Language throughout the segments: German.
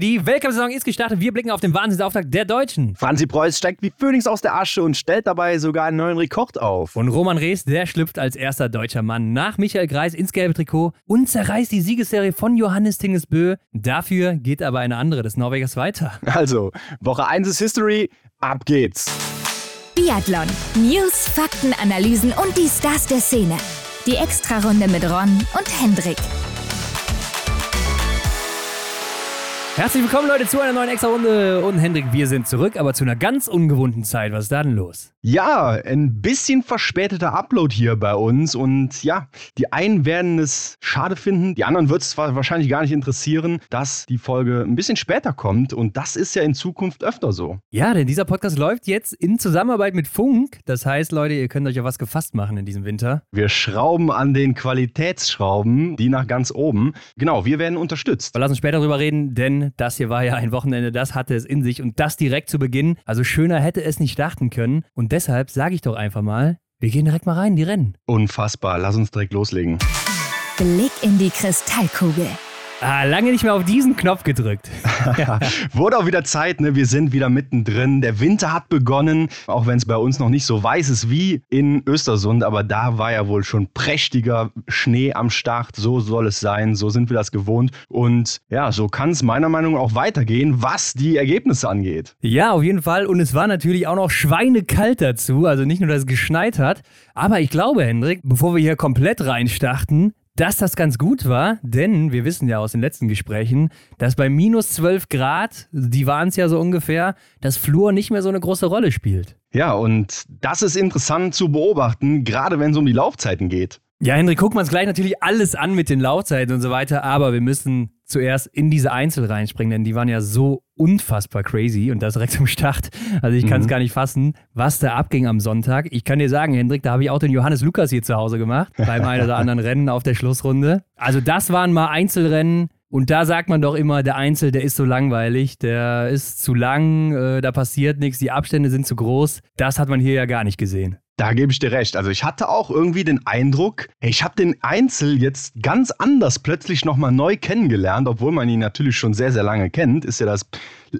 Die Weltcup-Saison ist gestartet. Wir blicken auf den Wahnsinnsauftakt der Deutschen. Franzi Preuß steigt wie Phönix aus der Asche und stellt dabei sogar einen neuen Rekord auf. Und Roman Rees, der schlüpft als erster deutscher Mann nach Michael Greis ins gelbe Trikot und zerreißt die Siegesserie von Johannes Tingesbö. Dafür geht aber eine andere des Norwegers weiter. Also, Woche 1 ist History. Ab geht's. Biathlon. News, Fakten, Analysen und die Stars der Szene. Die Extrarunde mit Ron und Hendrik. Herzlich willkommen, Leute, zu einer neuen Extra-Runde. Und Hendrik, wir sind zurück, aber zu einer ganz ungewohnten Zeit. Was ist da denn los? Ja, ein bisschen verspäteter Upload hier bei uns. Und ja, die einen werden es schade finden, die anderen wird es wahrscheinlich gar nicht interessieren, dass die Folge ein bisschen später kommt. Und das ist ja in Zukunft öfter so. Ja, denn dieser Podcast läuft jetzt in Zusammenarbeit mit Funk. Das heißt, Leute, ihr könnt euch auf was gefasst machen in diesem Winter. Wir schrauben an den Qualitätsschrauben, die nach ganz oben. Genau, wir werden unterstützt. Wir lassen uns später darüber reden, denn das hier war ja ein Wochenende, das hatte es in sich und das direkt zu Beginn. Also schöner hätte es nicht starten können. Und deshalb sage ich doch einfach mal, wir gehen direkt mal rein in die Rennen. Unfassbar, lass uns direkt loslegen. Blick in die Kristallkugel. Ah, lange nicht mehr auf diesen Knopf gedrückt. Wurde auch wieder Zeit, ne? Wir sind wieder mittendrin. Der Winter hat begonnen, auch wenn es bei uns noch nicht so weiß ist wie in Östersund, aber da war ja wohl schon prächtiger Schnee am Start. So soll es sein, so sind wir das gewohnt. Und ja, so kann es meiner Meinung nach auch weitergehen, was die Ergebnisse angeht. Ja, auf jeden Fall. Und es war natürlich auch noch schweinekalt dazu. Also nicht nur, dass es geschneit hat, aber ich glaube, Hendrik, bevor wir hier komplett reinstarten, dass das ganz gut war, denn wir wissen ja aus den letzten Gesprächen, dass bei minus 12 Grad, die waren es ja so ungefähr, das Flur nicht mehr so eine große Rolle spielt. Ja, und das ist interessant zu beobachten, gerade wenn es um die Laufzeiten geht. Ja, Henrik, gucken wir uns gleich natürlich alles an mit den Laufzeiten und so weiter, aber wir müssen zuerst in diese Einzel reinspringen, denn die waren ja so unfassbar crazy und das direkt zum Start. Also ich kann es mhm. gar nicht fassen, was da abging am Sonntag. Ich kann dir sagen, Hendrik, da habe ich auch den Johannes Lukas hier zu Hause gemacht, beim einen oder anderen Rennen auf der Schlussrunde. Also das waren mal Einzelrennen, und da sagt man doch immer, der Einzel, der ist so langweilig, der ist zu lang, äh, da passiert nichts, die Abstände sind zu groß. Das hat man hier ja gar nicht gesehen. Da gebe ich dir recht. Also ich hatte auch irgendwie den Eindruck, ich habe den Einzel jetzt ganz anders plötzlich nochmal neu kennengelernt, obwohl man ihn natürlich schon sehr, sehr lange kennt. Ist ja das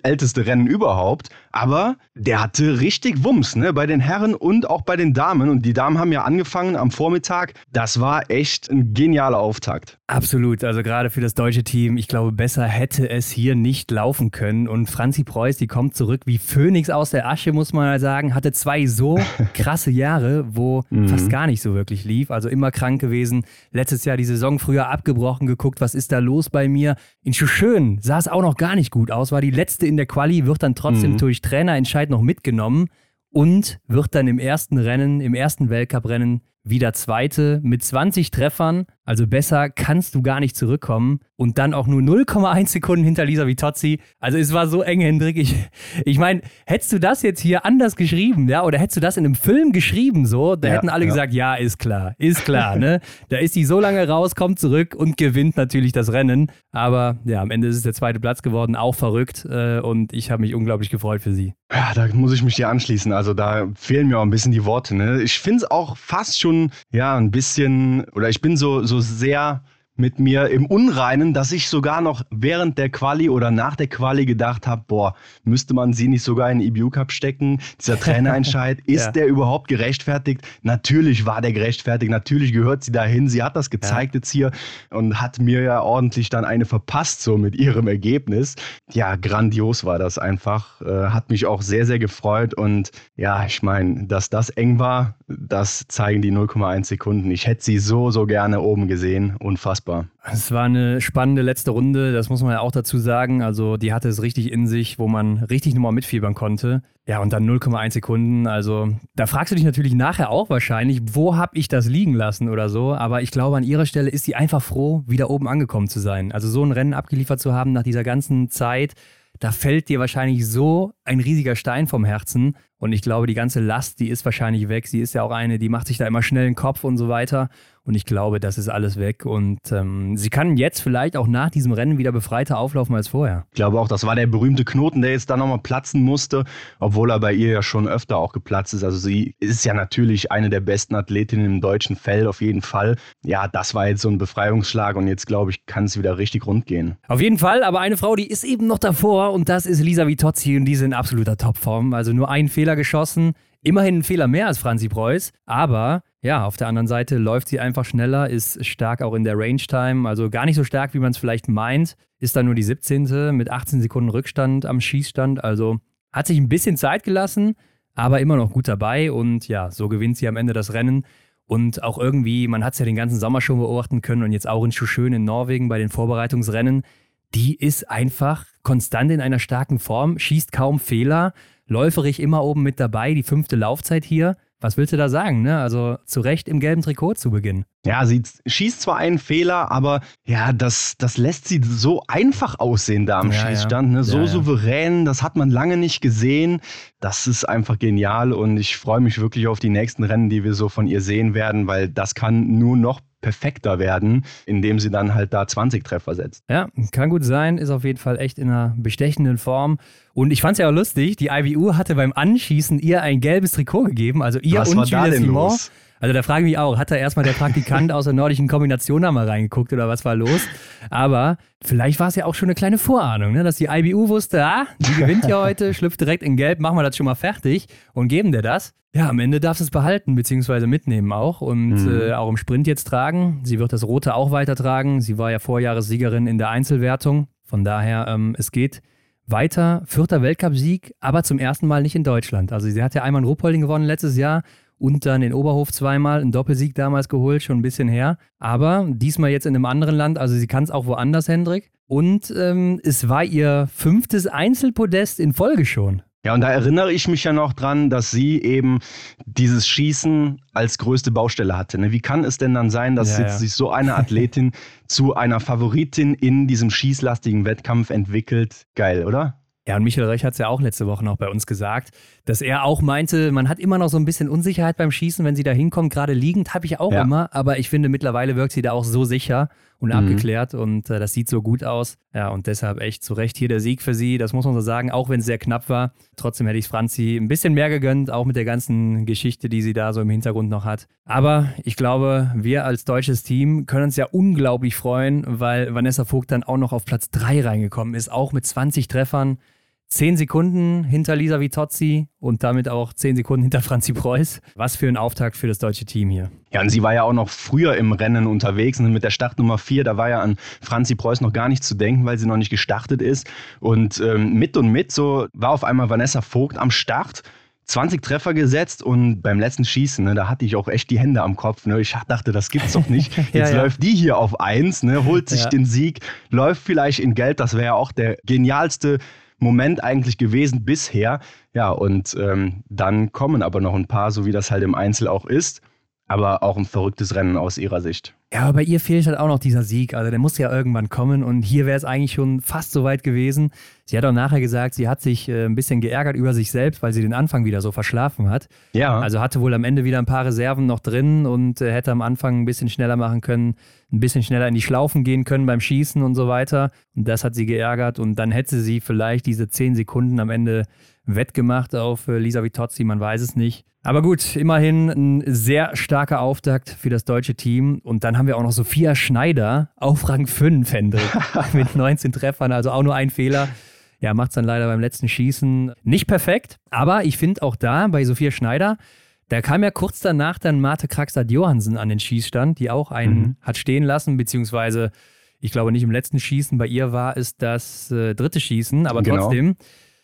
älteste Rennen überhaupt. Aber der hatte richtig Wumms, ne? Bei den Herren und auch bei den Damen. Und die Damen haben ja angefangen am Vormittag. Das war echt ein genialer Auftakt. Absolut. Also gerade für das deutsche Team, ich glaube, besser hätte es hier nicht laufen können. Und Franzi Preuß, die kommt zurück wie Phönix aus der Asche, muss man mal sagen. Hatte zwei so krasse Jahre, wo mhm. fast gar nicht so wirklich lief. Also immer krank gewesen. Letztes Jahr die Saison früher abgebrochen, geguckt, was ist da los bei mir. In Schuschön sah es auch noch gar nicht gut aus. War die letzte in der Quali, wird dann trotzdem mhm. durch Trainerentscheid noch mitgenommen und wird dann im ersten Rennen, im ersten Weltcuprennen wieder Zweite mit 20 Treffern. Also besser kannst du gar nicht zurückkommen. Und dann auch nur 0,1 Sekunden hinter Lisa Vitozzi. Also es war so eng, Hendrik. Ich, ich meine, hättest du das jetzt hier anders geschrieben, ja, oder hättest du das in einem Film geschrieben, so, da ja, hätten alle ja. gesagt, ja, ist klar, ist klar, ne? Da ist sie so lange raus, kommt zurück und gewinnt natürlich das Rennen. Aber ja, am Ende ist es der zweite Platz geworden, auch verrückt. Äh, und ich habe mich unglaublich gefreut für sie. Ja, da muss ich mich dir anschließen. Also da fehlen mir auch ein bisschen die Worte. Ne? Ich finde es auch fast schon, ja, ein bisschen, oder ich bin so, so sehr mit mir im Unreinen, dass ich sogar noch während der Quali oder nach der Quali gedacht habe, boah, müsste man sie nicht sogar in den EBU Cup stecken? Dieser Trainerentscheid, ist ja. der überhaupt gerechtfertigt? Natürlich war der gerechtfertigt, natürlich gehört sie dahin. Sie hat das gezeigt ja. jetzt hier und hat mir ja ordentlich dann eine verpasst, so mit ihrem Ergebnis. Ja, grandios war das einfach. Äh, hat mich auch sehr, sehr gefreut und ja, ich meine, dass das eng war, das zeigen die 0,1 Sekunden. Ich hätte sie so, so gerne oben gesehen. Unfassbar unfassbar. Es war eine spannende letzte Runde, das muss man ja auch dazu sagen. Also die hatte es richtig in sich, wo man richtig nochmal mitfiebern konnte. Ja, und dann 0,1 Sekunden. Also da fragst du dich natürlich nachher auch wahrscheinlich, wo habe ich das liegen lassen oder so. Aber ich glaube, an ihrer Stelle ist sie einfach froh, wieder oben angekommen zu sein. Also so ein Rennen abgeliefert zu haben nach dieser ganzen Zeit da fällt dir wahrscheinlich so ein riesiger Stein vom Herzen. Und ich glaube, die ganze Last, die ist wahrscheinlich weg. Sie ist ja auch eine, die macht sich da immer schnell den Kopf und so weiter. Und ich glaube, das ist alles weg. Und ähm, sie kann jetzt vielleicht auch nach diesem Rennen wieder befreiter auflaufen als vorher. Ich glaube auch, das war der berühmte Knoten, der jetzt da nochmal platzen musste, obwohl er bei ihr ja schon öfter auch geplatzt ist. Also sie ist ja natürlich eine der besten Athletinnen im deutschen Feld, auf jeden Fall. Ja, das war jetzt so ein Befreiungsschlag und jetzt, glaube ich, kann es wieder richtig rund gehen. Auf jeden Fall, aber eine Frau, die ist eben noch davor und das ist Lisa Vitozzi und die ist in absoluter Topform. Also nur einen Fehler geschossen. Immerhin ein Fehler mehr als Franzi Preuß, aber ja, auf der anderen Seite läuft sie einfach schneller, ist stark auch in der Range Time, also gar nicht so stark, wie man es vielleicht meint, ist dann nur die 17. mit 18 Sekunden Rückstand am Schießstand, also hat sich ein bisschen Zeit gelassen, aber immer noch gut dabei und ja, so gewinnt sie am Ende das Rennen. Und auch irgendwie, man hat es ja den ganzen Sommer schon beobachten können und jetzt auch in Schuschön in Norwegen bei den Vorbereitungsrennen, die ist einfach konstant in einer starken Form, schießt kaum Fehler, läuferig immer oben mit dabei, die fünfte Laufzeit hier. Was willst du da sagen? Ne? Also zu Recht im gelben Trikot zu Beginn. Ja, sie schießt zwar einen Fehler, aber ja, das, das lässt sie so einfach aussehen da am ja, Schießstand. Ne? So ja, ja. souverän, das hat man lange nicht gesehen. Das ist einfach genial und ich freue mich wirklich auf die nächsten Rennen, die wir so von ihr sehen werden, weil das kann nur noch perfekter werden, indem sie dann halt da 20 Treffer setzt. Ja, kann gut sein, ist auf jeden Fall echt in einer bestechenden Form. Und ich fand es ja auch lustig, die IBU hatte beim Anschießen ihr ein gelbes Trikot gegeben, also ihr Was und Julia Simon. Los? Also da frage ich mich auch, hat da erstmal der Praktikant aus der nordischen Kombination da mal reingeguckt oder was war los? Aber vielleicht war es ja auch schon eine kleine Vorahnung, ne? dass die IBU wusste, ah, die gewinnt ja heute, schlüpft direkt in Gelb, machen wir das schon mal fertig und geben dir das. Ja, am Ende darfst du es behalten bzw. mitnehmen auch und mhm. äh, auch im Sprint jetzt tragen. Sie wird das Rote auch weitertragen. Sie war ja Vorjahressiegerin in der Einzelwertung. Von daher, ähm, es geht weiter. Vierter Weltcupsieg, aber zum ersten Mal nicht in Deutschland. Also sie hat ja einmal in Ruppolding gewonnen letztes Jahr und dann in Oberhof zweimal, einen Doppelsieg damals geholt, schon ein bisschen her. Aber diesmal jetzt in einem anderen Land, also sie kann es auch woanders, Hendrik. Und ähm, es war ihr fünftes Einzelpodest in Folge schon. Ja, und da erinnere ich mich ja noch dran, dass sie eben dieses Schießen als größte Baustelle hatte. Ne? Wie kann es denn dann sein, dass ja, jetzt ja. sich so eine Athletin zu einer Favoritin in diesem schießlastigen Wettkampf entwickelt? Geil, oder? Ja, und Michael Rech hat es ja auch letzte Woche noch bei uns gesagt, dass er auch meinte, man hat immer noch so ein bisschen Unsicherheit beim Schießen, wenn sie da hinkommt. Gerade liegend habe ich auch ja. immer, aber ich finde, mittlerweile wirkt sie da auch so sicher und mhm. abgeklärt und äh, das sieht so gut aus. Ja, und deshalb echt zu Recht hier der Sieg für sie. Das muss man so sagen, auch wenn es sehr knapp war. Trotzdem hätte ich Franzi ein bisschen mehr gegönnt, auch mit der ganzen Geschichte, die sie da so im Hintergrund noch hat. Aber ich glaube, wir als deutsches Team können uns ja unglaublich freuen, weil Vanessa Vogt dann auch noch auf Platz 3 reingekommen ist, auch mit 20 Treffern. Zehn Sekunden hinter Lisa Vitozzi und damit auch zehn Sekunden hinter Franzi Preuß. Was für ein Auftakt für das deutsche Team hier. Ja, und sie war ja auch noch früher im Rennen unterwegs und mit der Startnummer 4, da war ja an Franzi Preuß noch gar nicht zu denken, weil sie noch nicht gestartet ist. Und ähm, mit und mit so war auf einmal Vanessa Vogt am Start. 20 Treffer gesetzt und beim letzten Schießen, ne, da hatte ich auch echt die Hände am Kopf. Ne? Ich dachte, das gibt's doch nicht. Jetzt ja, ja. läuft die hier auf 1, ne, holt sich ja. den Sieg, läuft vielleicht in Geld. Das wäre ja auch der genialste Moment eigentlich gewesen bisher. Ja, und ähm, dann kommen aber noch ein paar, so wie das halt im Einzel auch ist. Aber auch ein verrücktes Rennen aus ihrer Sicht. Ja, aber bei ihr fehlt halt auch noch dieser Sieg. Also der muss ja irgendwann kommen und hier wäre es eigentlich schon fast so weit gewesen. Sie hat auch nachher gesagt, sie hat sich äh, ein bisschen geärgert über sich selbst, weil sie den Anfang wieder so verschlafen hat. Ja. Also hatte wohl am Ende wieder ein paar Reserven noch drin und äh, hätte am Anfang ein bisschen schneller machen können, ein bisschen schneller in die Schlaufen gehen können beim Schießen und so weiter. Und das hat sie geärgert und dann hätte sie vielleicht diese zehn Sekunden am Ende wettgemacht auf äh, Lisa Vitozzi, man weiß es nicht. Aber gut, immerhin ein sehr starker Auftakt für das deutsche Team. Und dann haben wir auch noch Sophia Schneider auf Rang 5, Hendrik, mit 19 Treffern, also auch nur ein Fehler. Ja, macht es dann leider beim letzten Schießen nicht perfekt. Aber ich finde auch da bei Sophia Schneider, da kam ja kurz danach dann Marte Kraxat Johansen an den Schießstand, die auch einen mhm. hat stehen lassen, beziehungsweise ich glaube nicht im letzten Schießen, bei ihr war es das äh, dritte Schießen, aber genau. trotzdem.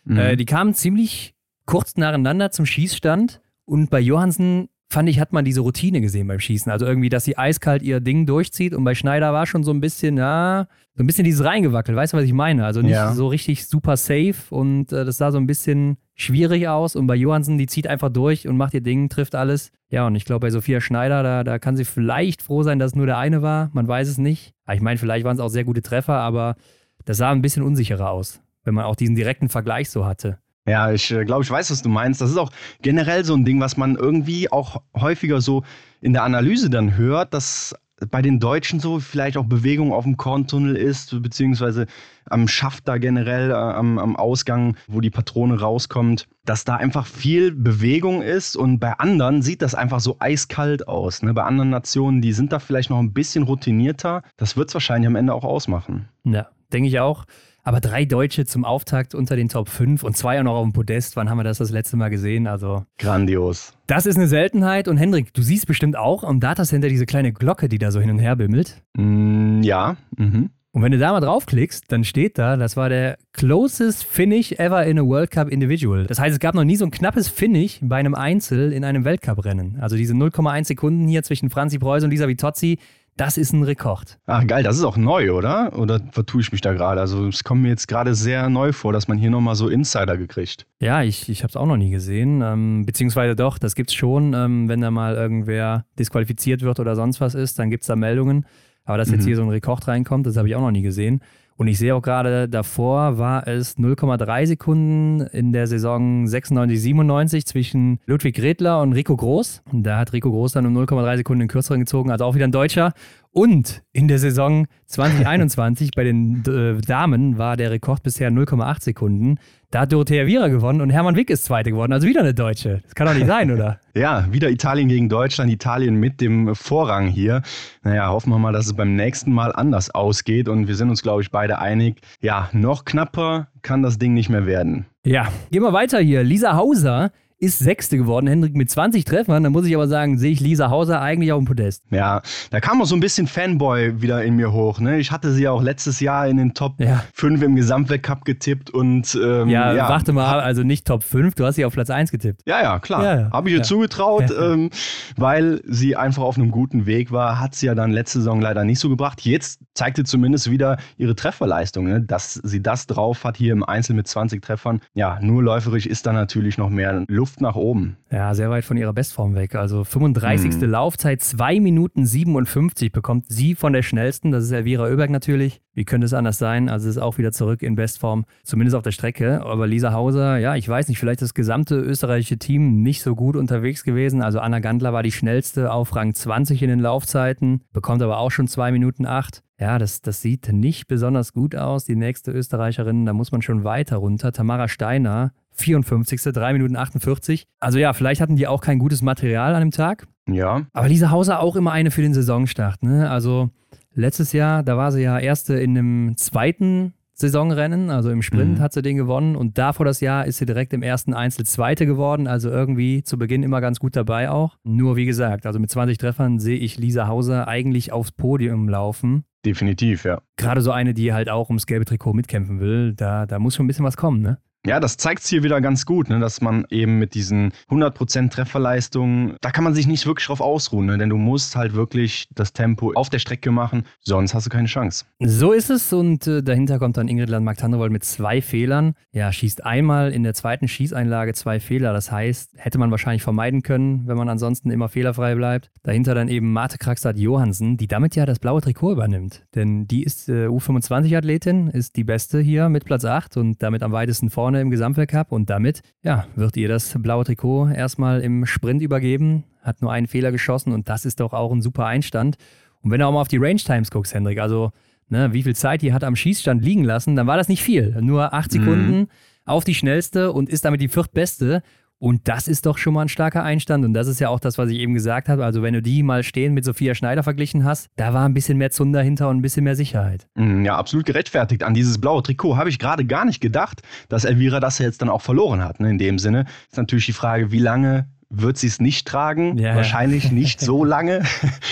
Mhm. Äh, die kamen ziemlich kurz nacheinander zum Schießstand und bei Johansen fand ich, hat man diese Routine gesehen beim Schießen. Also irgendwie, dass sie eiskalt ihr Ding durchzieht und bei Schneider war schon so ein bisschen, ja, so ein bisschen dieses reingewackelt. Weißt du, was ich meine? Also nicht ja. so richtig super safe und äh, das sah so ein bisschen schwierig aus. Und bei Johansen, die zieht einfach durch und macht ihr Ding, trifft alles. Ja, und ich glaube, bei Sophia Schneider, da, da kann sie vielleicht froh sein, dass es nur der eine war. Man weiß es nicht. ich meine, vielleicht waren es auch sehr gute Treffer, aber das sah ein bisschen unsicherer aus, wenn man auch diesen direkten Vergleich so hatte. Ja, ich äh, glaube, ich weiß, was du meinst. Das ist auch generell so ein Ding, was man irgendwie auch häufiger so in der Analyse dann hört, dass bei den Deutschen so vielleicht auch Bewegung auf dem Korntunnel ist, beziehungsweise am Schaft da generell, äh, am, am Ausgang, wo die Patrone rauskommt, dass da einfach viel Bewegung ist und bei anderen sieht das einfach so eiskalt aus. Ne? Bei anderen Nationen, die sind da vielleicht noch ein bisschen routinierter. Das wird es wahrscheinlich am Ende auch ausmachen. Ja, denke ich auch. Aber drei Deutsche zum Auftakt unter den Top 5 und zwei auch noch auf dem Podest. Wann haben wir das das letzte Mal gesehen? Also grandios. Das ist eine Seltenheit. Und Hendrik, du siehst bestimmt auch am Datacenter diese kleine Glocke, die da so hin und her bimmelt. Mm, ja. Mhm. Und wenn du da mal draufklickst, dann steht da, das war der closest Finish ever in a World Cup Individual. Das heißt, es gab noch nie so ein knappes Finish bei einem Einzel in einem Weltcuprennen. Also diese 0,1 Sekunden hier zwischen Franzi Preuß und Lisa Vitozzi, das ist ein Rekord. Ah, geil, das ist auch neu, oder? Oder vertue ich mich da gerade? Also es kommt mir jetzt gerade sehr neu vor, dass man hier nochmal so Insider gekriegt. Ja, ich, ich habe es auch noch nie gesehen. Ähm, beziehungsweise doch, das gibt es schon. Ähm, wenn da mal irgendwer disqualifiziert wird oder sonst was ist, dann gibt es da Meldungen. Aber dass jetzt mhm. hier so ein Rekord reinkommt, das habe ich auch noch nie gesehen. Und ich sehe auch gerade davor war es 0,3 Sekunden in der Saison 96, 97 zwischen Ludwig Redler und Rico Groß. Und da hat Rico Groß dann um 0,3 Sekunden den kürzeren gezogen, also auch wieder ein Deutscher. Und in der Saison 2021 bei den äh, Damen war der Rekord bisher 0,8 Sekunden. Da hat Dorothea Viera gewonnen und Hermann Wick ist Zweite geworden. Also wieder eine Deutsche. Das kann doch nicht sein, oder? ja, wieder Italien gegen Deutschland. Italien mit dem Vorrang hier. Naja, hoffen wir mal, dass es beim nächsten Mal anders ausgeht. Und wir sind uns, glaube ich, beide einig. Ja, noch knapper kann das Ding nicht mehr werden. Ja, gehen wir weiter hier. Lisa Hauser ist Sechste geworden, Hendrik mit 20 Treffern. Da muss ich aber sagen, sehe ich Lisa Hauser eigentlich auf dem Podest. Ja, da kam auch so ein bisschen Fanboy wieder in mir hoch. Ne? Ich hatte sie auch letztes Jahr in den Top ja. 5 im Gesamtweltcup getippt und ähm, ja, ja, warte mal, also nicht Top 5, du hast sie auf Platz 1 getippt. Ja, ja, klar. Ja. Habe ich ihr zugetraut, ähm, weil sie einfach auf einem guten Weg war. Hat sie ja dann letzte Saison leider nicht so gebracht. Jetzt zeigte zumindest wieder ihre Trefferleistung, ne? dass sie das drauf hat hier im Einzel mit 20 Treffern. Ja, nur läuferisch ist da natürlich noch mehr Luft Luft nach oben. Ja, sehr weit von ihrer Bestform weg. Also 35. Hm. Laufzeit, 2 Minuten 57 bekommt sie von der schnellsten. Das ist Elvira Oeberg natürlich. Wie könnte es anders sein? Also ist auch wieder zurück in Bestform, zumindest auf der Strecke. Aber Lisa Hauser, ja, ich weiß nicht, vielleicht das gesamte österreichische Team nicht so gut unterwegs gewesen. Also Anna Gandler war die schnellste auf Rang 20 in den Laufzeiten, bekommt aber auch schon 2 Minuten 8. Ja, das, das sieht nicht besonders gut aus. Die nächste Österreicherin, da muss man schon weiter runter. Tamara Steiner 54. 3 Minuten 48. Also ja, vielleicht hatten die auch kein gutes Material an dem Tag. Ja. Aber Lisa Hauser auch immer eine für den Saisonstart. Ne? Also letztes Jahr, da war sie ja erste in einem zweiten Saisonrennen, also im Sprint mhm. hat sie den gewonnen und davor das Jahr ist sie direkt im ersten Einzel Zweite geworden, also irgendwie zu Beginn immer ganz gut dabei auch. Nur wie gesagt, also mit 20 Treffern sehe ich Lisa Hauser eigentlich aufs Podium laufen. Definitiv, ja. Gerade so eine, die halt auch ums gelbe Trikot mitkämpfen will, da, da muss schon ein bisschen was kommen, ne? Ja, das zeigt es hier wieder ganz gut, ne, dass man eben mit diesen 100% Trefferleistungen, da kann man sich nicht wirklich drauf ausruhen, ne, denn du musst halt wirklich das Tempo auf der Strecke machen, sonst hast du keine Chance. So ist es und äh, dahinter kommt dann Ingrid Landmark-Tandrevold mit zwei Fehlern. Ja, schießt einmal in der zweiten Schießeinlage zwei Fehler, das heißt, hätte man wahrscheinlich vermeiden können, wenn man ansonsten immer fehlerfrei bleibt. Dahinter dann eben Marte Kraxat Johansen, die damit ja das blaue Trikot übernimmt, denn die ist äh, U25-Athletin, ist die beste hier mit Platz 8 und damit am weitesten vorne vorne im Gesamtweltcup und damit ja, wird ihr das blaue Trikot erstmal im Sprint übergeben. Hat nur einen Fehler geschossen und das ist doch auch ein super Einstand. Und wenn du auch mal auf die Range Times guckst, Hendrik, also ne, wie viel Zeit die hat am Schießstand liegen lassen, dann war das nicht viel. Nur acht mhm. Sekunden mhm. auf die schnellste und ist damit die viertbeste. Und das ist doch schon mal ein starker Einstand. Und das ist ja auch das, was ich eben gesagt habe. Also, wenn du die mal stehen mit Sophia Schneider verglichen hast, da war ein bisschen mehr Zunder hinter und ein bisschen mehr Sicherheit. Mm, ja, absolut gerechtfertigt. An dieses blaue Trikot habe ich gerade gar nicht gedacht, dass Elvira das jetzt dann auch verloren hat. Ne? In dem Sinne ist natürlich die Frage, wie lange wird sie es nicht tragen. Ja, wahrscheinlich nicht so lange.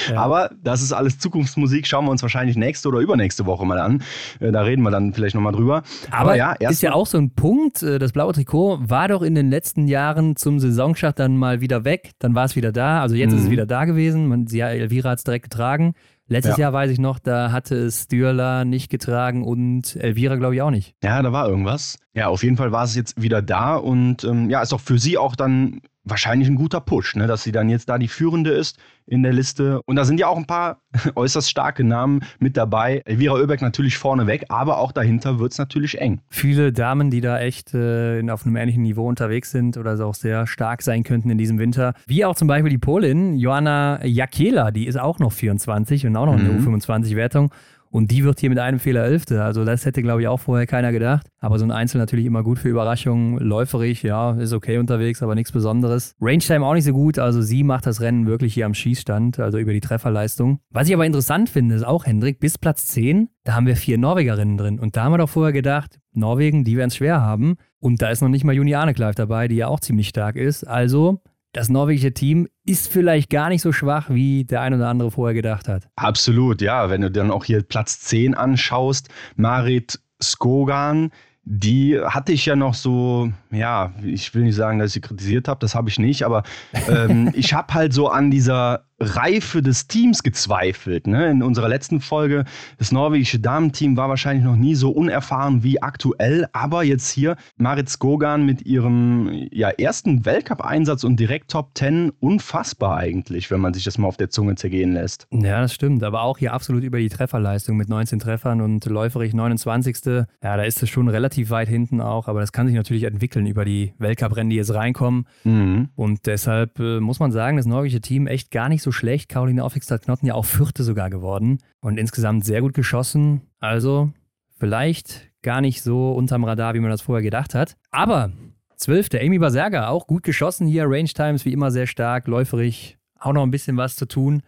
ja. Aber das ist alles Zukunftsmusik. Schauen wir uns wahrscheinlich nächste oder übernächste Woche mal an. Äh, da reden wir dann vielleicht nochmal drüber. Aber, Aber ja, ist ja auch so ein Punkt. Äh, das blaue Trikot war doch in den letzten Jahren zum Saisonstart dann mal wieder weg. Dann war es wieder da. Also jetzt mhm. ist es mhm. wieder da gewesen. Man, sie, Elvira hat es direkt getragen. Letztes ja. Jahr weiß ich noch, da hatte es Stürler nicht getragen und Elvira, glaube ich, auch nicht. Ja, da war irgendwas. Ja, auf jeden Fall war es jetzt wieder da und ähm, ja, ist auch für sie auch dann wahrscheinlich ein guter Push, ne, dass sie dann jetzt da die Führende ist in der Liste. Und da sind ja auch ein paar äußerst starke Namen mit dabei. Elvira Oeberg natürlich vorneweg, aber auch dahinter wird es natürlich eng. Viele Damen, die da echt äh, auf einem ähnlichen Niveau unterwegs sind oder so auch sehr stark sein könnten in diesem Winter. Wie auch zum Beispiel die Polin, Joanna Jakela, die ist auch noch 24 und auch noch eine mhm. U25-Wertung. Und die wird hier mit einem Fehler Elfte. Also das hätte, glaube ich, auch vorher keiner gedacht. Aber so ein Einzel natürlich immer gut für Überraschungen. Läuferig, ja, ist okay unterwegs, aber nichts Besonderes. Range Time auch nicht so gut. Also sie macht das Rennen wirklich hier am Schießstand, also über die Trefferleistung. Was ich aber interessant finde, ist auch, Hendrik, bis Platz 10, da haben wir vier Norwegerinnen drin. Und da haben wir doch vorher gedacht, Norwegen, die werden es schwer haben. Und da ist noch nicht mal Juliane Kleif dabei, die ja auch ziemlich stark ist. Also das norwegische Team ist vielleicht gar nicht so schwach, wie der ein oder andere vorher gedacht hat. Absolut, ja. Wenn du dann auch hier Platz 10 anschaust, Marit Skogan, die hatte ich ja noch so, ja, ich will nicht sagen, dass ich sie kritisiert habe, das habe ich nicht, aber ähm, ich habe halt so an dieser Reife des Teams gezweifelt. Ne? In unserer letzten Folge, das norwegische Damenteam war wahrscheinlich noch nie so unerfahren wie aktuell, aber jetzt hier Marit Skogan mit ihrem ja, ersten Weltcup-Einsatz und direkt Top 10, unfassbar eigentlich, wenn man sich das mal auf der Zunge zergehen lässt. Ja, das stimmt, aber auch hier absolut über die Trefferleistung mit 19 Treffern und läuferig 29. Ja, da ist es schon relativ weit hinten auch, aber das kann sich natürlich entwickeln über die Weltcup-Rennen, die jetzt reinkommen. Mhm. Und deshalb äh, muss man sagen, das norwegische Team echt gar nicht so schlecht. Caroline Aufwigstad-Knotten ja auch Vierte sogar geworden und insgesamt sehr gut geschossen. Also vielleicht gar nicht so unterm Radar, wie man das vorher gedacht hat. Aber Zwölfte, Amy Baserga, auch gut geschossen hier. Range Times wie immer sehr stark, läuferig, auch noch ein bisschen was zu tun.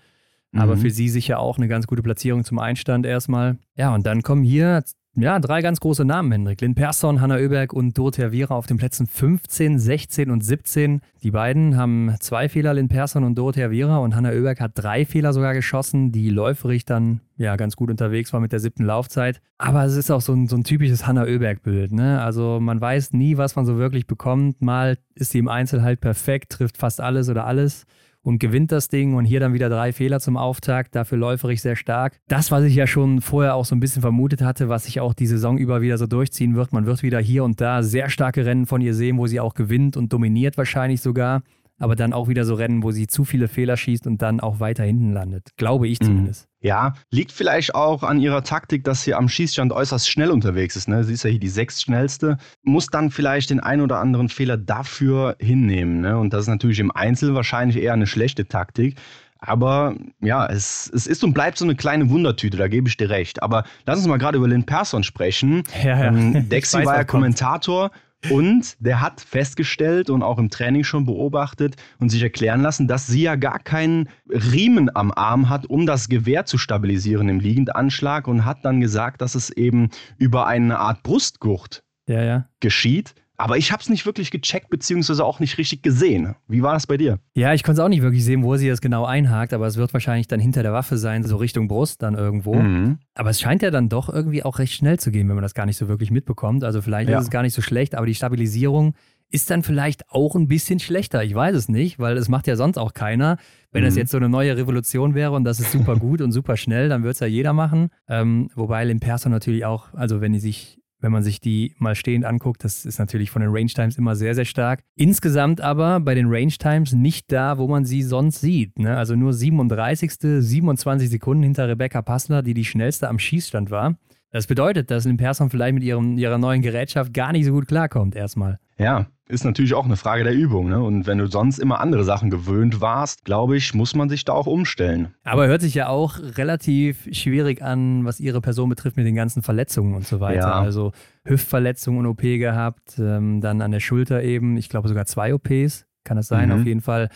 Aber mhm. für sie sicher auch eine ganz gute Platzierung zum Einstand erstmal. Ja, und dann kommen hier ja, drei ganz große Namen, Hendrik. Lynn Persson, Hanna Oeberg und Dorothea Viera auf den Plätzen 15, 16 und 17. Die beiden haben zwei Fehler, Lynn Persson und Dorothea Viera. Und Hanna Oeberg hat drei Fehler sogar geschossen, die läuferig dann ja ganz gut unterwegs war mit der siebten Laufzeit. Aber es ist auch so ein, so ein typisches Hanna Oeberg-Bild. Ne? Also man weiß nie, was man so wirklich bekommt. Mal ist sie im Einzel halt perfekt, trifft fast alles oder alles und gewinnt das Ding und hier dann wieder drei Fehler zum Auftakt, dafür läuferig sehr stark. Das, was ich ja schon vorher auch so ein bisschen vermutet hatte, was sich auch die Saison über wieder so durchziehen wird, man wird wieder hier und da sehr starke Rennen von ihr sehen, wo sie auch gewinnt und dominiert wahrscheinlich sogar aber dann auch wieder so Rennen, wo sie zu viele Fehler schießt und dann auch weiter hinten landet. Glaube ich mhm. zumindest. Ja, liegt vielleicht auch an ihrer Taktik, dass sie am Schießstand äußerst schnell unterwegs ist. Ne? Sie ist ja hier die sechstschnellste, muss dann vielleicht den einen oder anderen Fehler dafür hinnehmen. Ne? Und das ist natürlich im Einzel wahrscheinlich eher eine schlechte Taktik. Aber ja, es, es ist und bleibt so eine kleine Wundertüte, da gebe ich dir recht. Aber lass uns mal gerade über Lynn Persson sprechen. Ja, ja. Ähm, Dexy war ja Kommentator und der hat festgestellt und auch im Training schon beobachtet und sich erklären lassen, dass sie ja gar keinen Riemen am Arm hat, um das Gewehr zu stabilisieren im Liegendanschlag und hat dann gesagt, dass es eben über eine Art Brustgurt ja, ja. geschieht. Aber ich habe es nicht wirklich gecheckt, beziehungsweise auch nicht richtig gesehen. Wie war das bei dir? Ja, ich konnte es auch nicht wirklich sehen, wo sie das genau einhakt, aber es wird wahrscheinlich dann hinter der Waffe sein, so Richtung Brust dann irgendwo. Mhm. Aber es scheint ja dann doch irgendwie auch recht schnell zu gehen, wenn man das gar nicht so wirklich mitbekommt. Also vielleicht ja. ist es gar nicht so schlecht, aber die Stabilisierung ist dann vielleicht auch ein bisschen schlechter. Ich weiß es nicht, weil es macht ja sonst auch keiner. Wenn mhm. das jetzt so eine neue Revolution wäre und das ist super gut und super schnell, dann würde es ja jeder machen. Ähm, wobei Limperson natürlich auch, also wenn die sich wenn man sich die mal stehend anguckt. Das ist natürlich von den Range Times immer sehr, sehr stark. Insgesamt aber bei den Range Times nicht da, wo man sie sonst sieht. Ne? Also nur 37. 27 Sekunden hinter Rebecca Passler, die die schnellste am Schießstand war. Das bedeutet, dass Lynn Persson vielleicht mit ihrem, ihrer neuen Gerätschaft gar nicht so gut klarkommt erstmal. Ja, ist natürlich auch eine Frage der Übung. Ne? Und wenn du sonst immer andere Sachen gewöhnt warst, glaube ich, muss man sich da auch umstellen. Aber hört sich ja auch relativ schwierig an, was ihre Person betrifft mit den ganzen Verletzungen und so weiter. Ja. Also Hüftverletzungen und OP gehabt, ähm, dann an der Schulter eben, ich glaube sogar zwei OPs, kann das sein, mhm. auf jeden Fall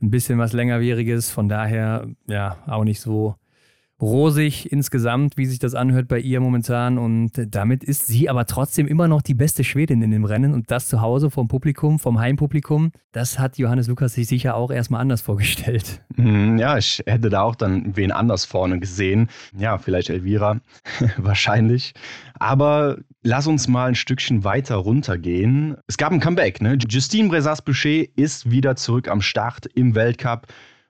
ein bisschen was längerwieriges. Von daher, ja, auch nicht so rosig insgesamt, wie sich das anhört bei ihr momentan. Und damit ist sie aber trotzdem immer noch die beste Schwedin in dem Rennen. Und das zu Hause vom Publikum, vom Heimpublikum, das hat Johannes Lukas sich sicher auch erstmal anders vorgestellt. Mhm, ja, ich hätte da auch dann wen anders vorne gesehen. Ja, vielleicht Elvira, wahrscheinlich. Aber lass uns mal ein Stückchen weiter runtergehen. Es gab ein Comeback. Ne? Justine Bresas-Boucher ist wieder zurück am Start im Weltcup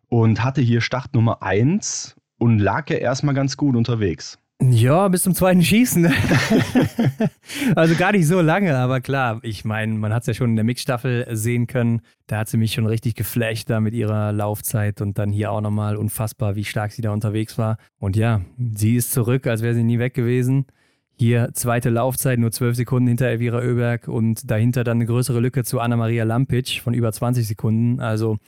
und hatte hier Start Nummer 1 und lag ja erstmal ganz gut unterwegs. Ja, bis zum zweiten Schießen. also gar nicht so lange, aber klar, ich meine, man hat es ja schon in der Mixstaffel sehen können. Da hat sie mich schon richtig geflasht da mit ihrer Laufzeit und dann hier auch nochmal unfassbar, wie stark sie da unterwegs war. Und ja, sie ist zurück, als wäre sie nie weg gewesen. Hier zweite Laufzeit, nur zwölf Sekunden hinter Elvira Oeberg und dahinter dann eine größere Lücke zu Anna-Maria Lampic von über 20 Sekunden. Also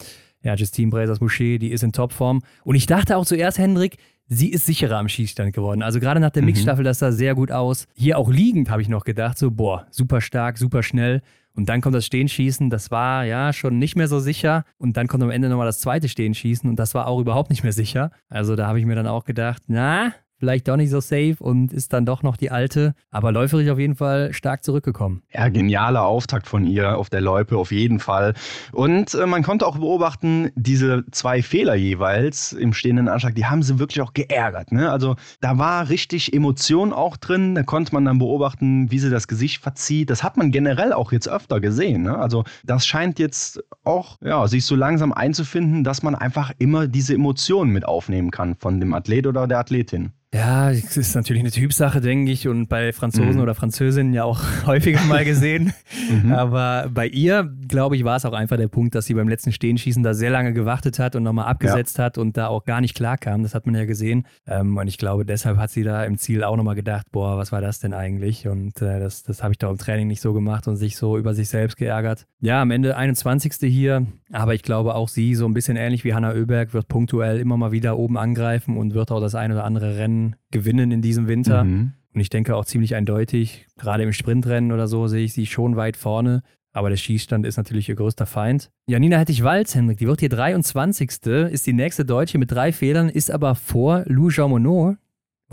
ja, Justine Bresers-Boucher, die ist in Topform. Und ich dachte auch zuerst, Hendrik, sie ist sicherer am Schießstand geworden. Also gerade nach der mhm. Mixstaffel, das sah sehr gut aus. Hier auch liegend habe ich noch gedacht, so boah, super stark, super schnell. Und dann kommt das Stehenschießen, das war ja schon nicht mehr so sicher. Und dann kommt am Ende nochmal das zweite Stehenschießen und das war auch überhaupt nicht mehr sicher. Also da habe ich mir dann auch gedacht, na, vielleicht doch nicht so safe und ist dann doch noch die alte. Aber läuferig auf jeden Fall stark zurückgekommen. Ja, genialer Auftakt von ihr auf der Loipe, auf jeden Fall. Und äh, man konnte auch beobachten, diese zwei Fehler jeweils im stehenden Anschlag, die haben sie wirklich auch geärgert. Ne? Also da war richtig Emotion auch drin. Da konnte man dann beobachten, wie sie das Gesicht verzieht. Das hat man generell auch jetzt öfter gesehen. Ne? Also das scheint jetzt auch ja, sich so langsam einzufinden, dass man einfach immer diese Emotionen mit aufnehmen kann von dem Athlet oder der Athletin. Ja, es ist natürlich eine Typsache, denke ich, und bei Franzosen mhm. oder Französinnen ja auch häufiger mal gesehen. mhm. Aber bei ihr, glaube ich, war es auch einfach der Punkt, dass sie beim letzten Stehenschießen da sehr lange gewartet hat und nochmal abgesetzt ja. hat und da auch gar nicht klar kam. Das hat man ja gesehen. Ähm, und ich glaube, deshalb hat sie da im Ziel auch nochmal gedacht, boah, was war das denn eigentlich? Und äh, das, das habe ich doch im Training nicht so gemacht und sich so über sich selbst geärgert. Ja, am Ende 21. hier, aber ich glaube auch sie, so ein bisschen ähnlich wie Hanna Oeberg, wird punktuell immer mal wieder oben angreifen und wird auch das ein oder andere Rennen gewinnen in diesem Winter. Mhm. Und ich denke auch ziemlich eindeutig, gerade im Sprintrennen oder so sehe ich sie schon weit vorne. Aber der Schießstand ist natürlich ihr größter Feind. Janina Hettich-Walz, Henrik, die wird hier 23. Ist die nächste Deutsche mit drei Fehlern, ist aber vor Lou Jean Monod,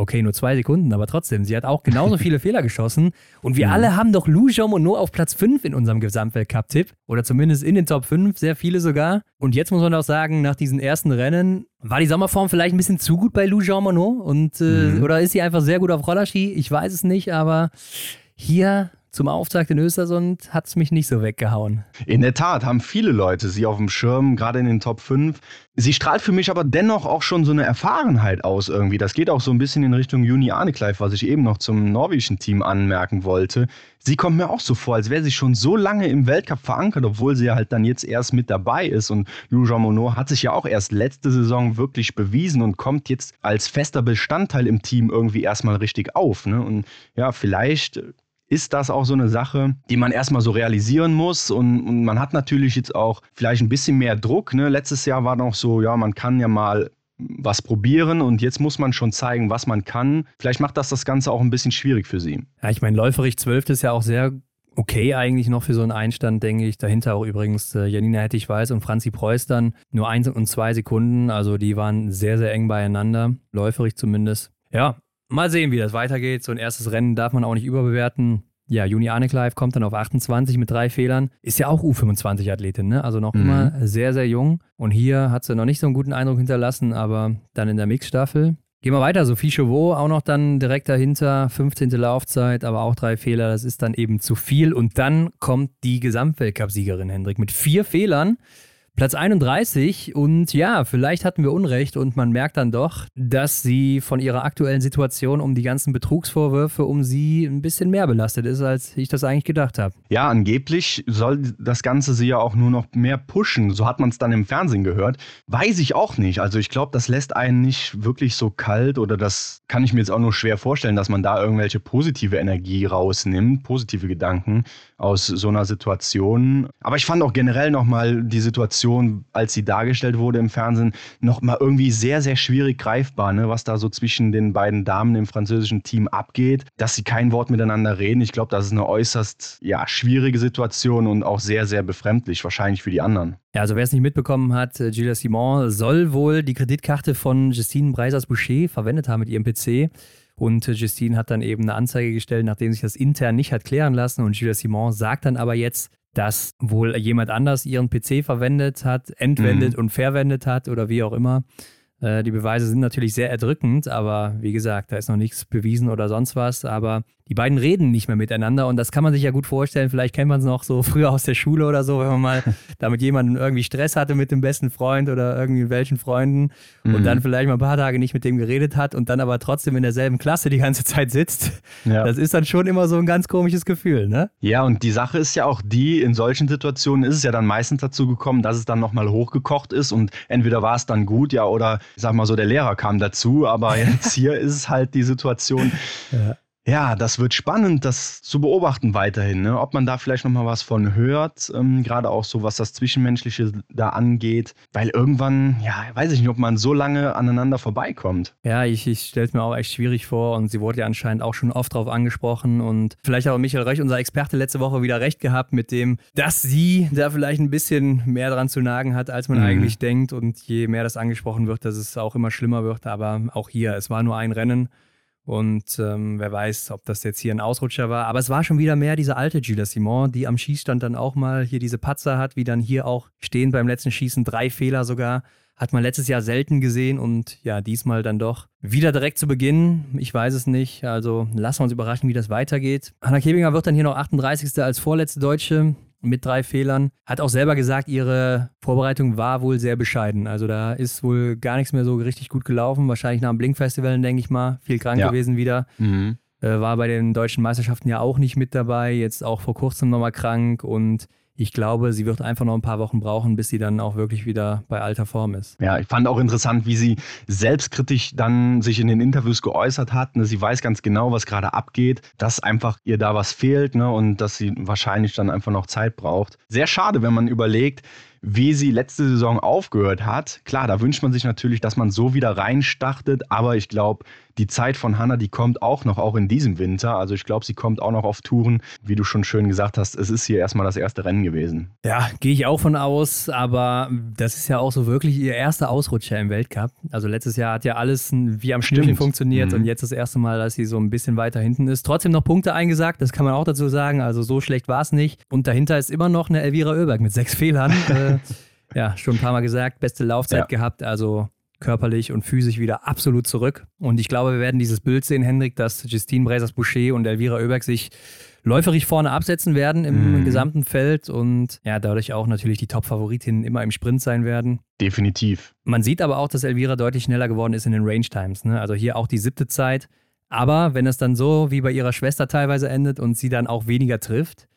Okay, nur zwei Sekunden, aber trotzdem, sie hat auch genauso viele Fehler geschossen. Und wir mhm. alle haben doch Lou Jean Monod auf Platz 5 in unserem Gesamtweltcup-Tipp. Oder zumindest in den Top 5, sehr viele sogar. Und jetzt muss man auch sagen, nach diesen ersten Rennen war die Sommerform vielleicht ein bisschen zu gut bei Lou Jean Monod. Und, äh, mhm. Oder ist sie einfach sehr gut auf Rollerski? Ich weiß es nicht, aber hier zum Auftakt in Östersund hat es mich nicht so weggehauen. In der Tat haben viele Leute sie auf dem Schirm, gerade in den Top 5. Sie strahlt für mich aber dennoch auch schon so eine Erfahrenheit aus irgendwie. Das geht auch so ein bisschen in Richtung Juni Arnekleif, was ich eben noch zum norwegischen Team anmerken wollte. Sie kommt mir auch so vor, als wäre sie schon so lange im Weltcup verankert, obwohl sie halt dann jetzt erst mit dabei ist. Und Lou Jean Monod hat sich ja auch erst letzte Saison wirklich bewiesen und kommt jetzt als fester Bestandteil im Team irgendwie erstmal richtig auf. Ne? Und ja, vielleicht ist das auch so eine Sache, die man erstmal so realisieren muss. Und, und man hat natürlich jetzt auch vielleicht ein bisschen mehr Druck. Ne? Letztes Jahr war noch so, ja, man kann ja mal was probieren und jetzt muss man schon zeigen, was man kann. Vielleicht macht das das Ganze auch ein bisschen schwierig für sie. Ja, ich meine, läuferig 12 ist ja auch sehr okay eigentlich noch für so einen Einstand, denke ich. Dahinter auch übrigens äh, Janina Hettich-Weiß und Franzi Preuß dann nur eins und zwei Sekunden. Also die waren sehr, sehr eng beieinander, läuferig zumindest. Ja, Mal sehen, wie das weitergeht. So ein erstes Rennen darf man auch nicht überbewerten. Ja, Juni Arnekleif kommt dann auf 28 mit drei Fehlern. Ist ja auch U25-Athletin, ne? Also noch mhm. immer sehr, sehr jung. Und hier hat sie noch nicht so einen guten Eindruck hinterlassen, aber dann in der Mixstaffel. Gehen wir weiter. Sophie Chauveau auch noch dann direkt dahinter. 15. Laufzeit, aber auch drei Fehler. Das ist dann eben zu viel. Und dann kommt die Gesamtweltcup-Siegerin Hendrik mit vier Fehlern. Platz 31 und ja, vielleicht hatten wir Unrecht und man merkt dann doch, dass sie von ihrer aktuellen Situation um die ganzen Betrugsvorwürfe um sie ein bisschen mehr belastet ist, als ich das eigentlich gedacht habe. Ja, angeblich soll das Ganze sie ja auch nur noch mehr pushen. So hat man es dann im Fernsehen gehört. Weiß ich auch nicht. Also ich glaube, das lässt einen nicht wirklich so kalt oder das kann ich mir jetzt auch nur schwer vorstellen, dass man da irgendwelche positive Energie rausnimmt, positive Gedanken aus so einer Situation. Aber ich fand auch generell nochmal die Situation, als sie dargestellt wurde im Fernsehen, nochmal irgendwie sehr, sehr schwierig greifbar, ne? was da so zwischen den beiden Damen im französischen Team abgeht, dass sie kein Wort miteinander reden. Ich glaube, das ist eine äußerst ja, schwierige Situation und auch sehr, sehr befremdlich, wahrscheinlich für die anderen. Ja, also wer es nicht mitbekommen hat, äh, Gilles Simon soll wohl die Kreditkarte von Justine Breisers-Boucher verwendet haben mit ihrem PC. Und Justine hat dann eben eine Anzeige gestellt, nachdem sich das intern nicht hat klären lassen. Und Julia Simon sagt dann aber jetzt, dass wohl jemand anders ihren PC verwendet hat, entwendet mhm. und verwendet hat oder wie auch immer. Äh, die Beweise sind natürlich sehr erdrückend, aber wie gesagt, da ist noch nichts bewiesen oder sonst was. Aber die beiden reden nicht mehr miteinander und das kann man sich ja gut vorstellen. Vielleicht kennt man es noch so früher aus der Schule oder so, wenn man mal da mit jemandem irgendwie Stress hatte mit dem besten Freund oder irgendwie welchen Freunden mhm. und dann vielleicht mal ein paar Tage nicht mit dem geredet hat und dann aber trotzdem in derselben Klasse die ganze Zeit sitzt. Ja. Das ist dann schon immer so ein ganz komisches Gefühl, ne? Ja, und die Sache ist ja auch die, in solchen Situationen ist es ja dann meistens dazu gekommen, dass es dann nochmal hochgekocht ist und entweder war es dann gut, ja, oder ich sag mal so, der Lehrer kam dazu, aber jetzt hier ist es halt die Situation. Ja. Ja, das wird spannend, das zu beobachten weiterhin, ne? ob man da vielleicht nochmal was von hört, ähm, gerade auch so, was das Zwischenmenschliche da angeht, weil irgendwann, ja, weiß ich nicht, ob man so lange aneinander vorbeikommt. Ja, ich, ich stelle es mir auch echt schwierig vor und sie wurde ja anscheinend auch schon oft drauf angesprochen und vielleicht hat auch Michael Röch, unser Experte, letzte Woche wieder recht gehabt mit dem, dass sie da vielleicht ein bisschen mehr dran zu nagen hat, als man mhm. eigentlich denkt und je mehr das angesprochen wird, dass es auch immer schlimmer wird, aber auch hier, es war nur ein Rennen und ähm, wer weiß, ob das jetzt hier ein Ausrutscher war. Aber es war schon wieder mehr diese alte Julia Simon, die am Schießstand dann auch mal hier diese Patzer hat, wie dann hier auch stehen beim letzten Schießen. Drei Fehler sogar. Hat man letztes Jahr selten gesehen und ja, diesmal dann doch. Wieder direkt zu Beginn. Ich weiß es nicht. Also lassen wir uns überraschen, wie das weitergeht. Hanna Kebinger wird dann hier noch 38. als vorletzte Deutsche mit drei Fehlern. Hat auch selber gesagt, ihre Vorbereitung war wohl sehr bescheiden. Also da ist wohl gar nichts mehr so richtig gut gelaufen. Wahrscheinlich nach dem Blink-Festival, denke ich mal. Viel krank ja. gewesen wieder. Mhm. Äh, war bei den deutschen Meisterschaften ja auch nicht mit dabei. Jetzt auch vor kurzem nochmal krank und ich glaube, sie wird einfach noch ein paar Wochen brauchen, bis sie dann auch wirklich wieder bei alter Form ist. Ja, ich fand auch interessant, wie sie selbstkritisch dann sich in den Interviews geäußert hat. Ne? Sie weiß ganz genau, was gerade abgeht, dass einfach ihr da was fehlt ne? und dass sie wahrscheinlich dann einfach noch Zeit braucht. Sehr schade, wenn man überlegt, wie sie letzte Saison aufgehört hat. Klar, da wünscht man sich natürlich, dass man so wieder reinstartet, aber ich glaube, die Zeit von Hanna, die kommt auch noch, auch in diesem Winter. Also ich glaube, sie kommt auch noch auf Touren. Wie du schon schön gesagt hast, es ist hier erstmal das erste Rennen gewesen. Ja, gehe ich auch von aus, aber das ist ja auch so wirklich ihr erster Ausrutscher im Weltcup. Also letztes Jahr hat ja alles wie am Schnürchen funktioniert mhm. und jetzt das erste Mal, dass sie so ein bisschen weiter hinten ist. Trotzdem noch Punkte eingesagt, das kann man auch dazu sagen. Also so schlecht war es nicht. Und dahinter ist immer noch eine Elvira Oeberg mit sechs Fehlern. äh, ja, schon ein paar Mal gesagt, beste Laufzeit ja. gehabt. Also körperlich und physisch wieder absolut zurück. Und ich glaube, wir werden dieses Bild sehen, Hendrik, dass Justine Brazers-Boucher und Elvira Oeberg sich läuferig vorne absetzen werden im mm. gesamten Feld und ja, dadurch auch natürlich die Top-Favoritinnen immer im Sprint sein werden. Definitiv. Man sieht aber auch, dass Elvira deutlich schneller geworden ist in den Range Times. Ne? Also hier auch die siebte Zeit. Aber wenn es dann so wie bei ihrer Schwester teilweise endet und sie dann auch weniger trifft,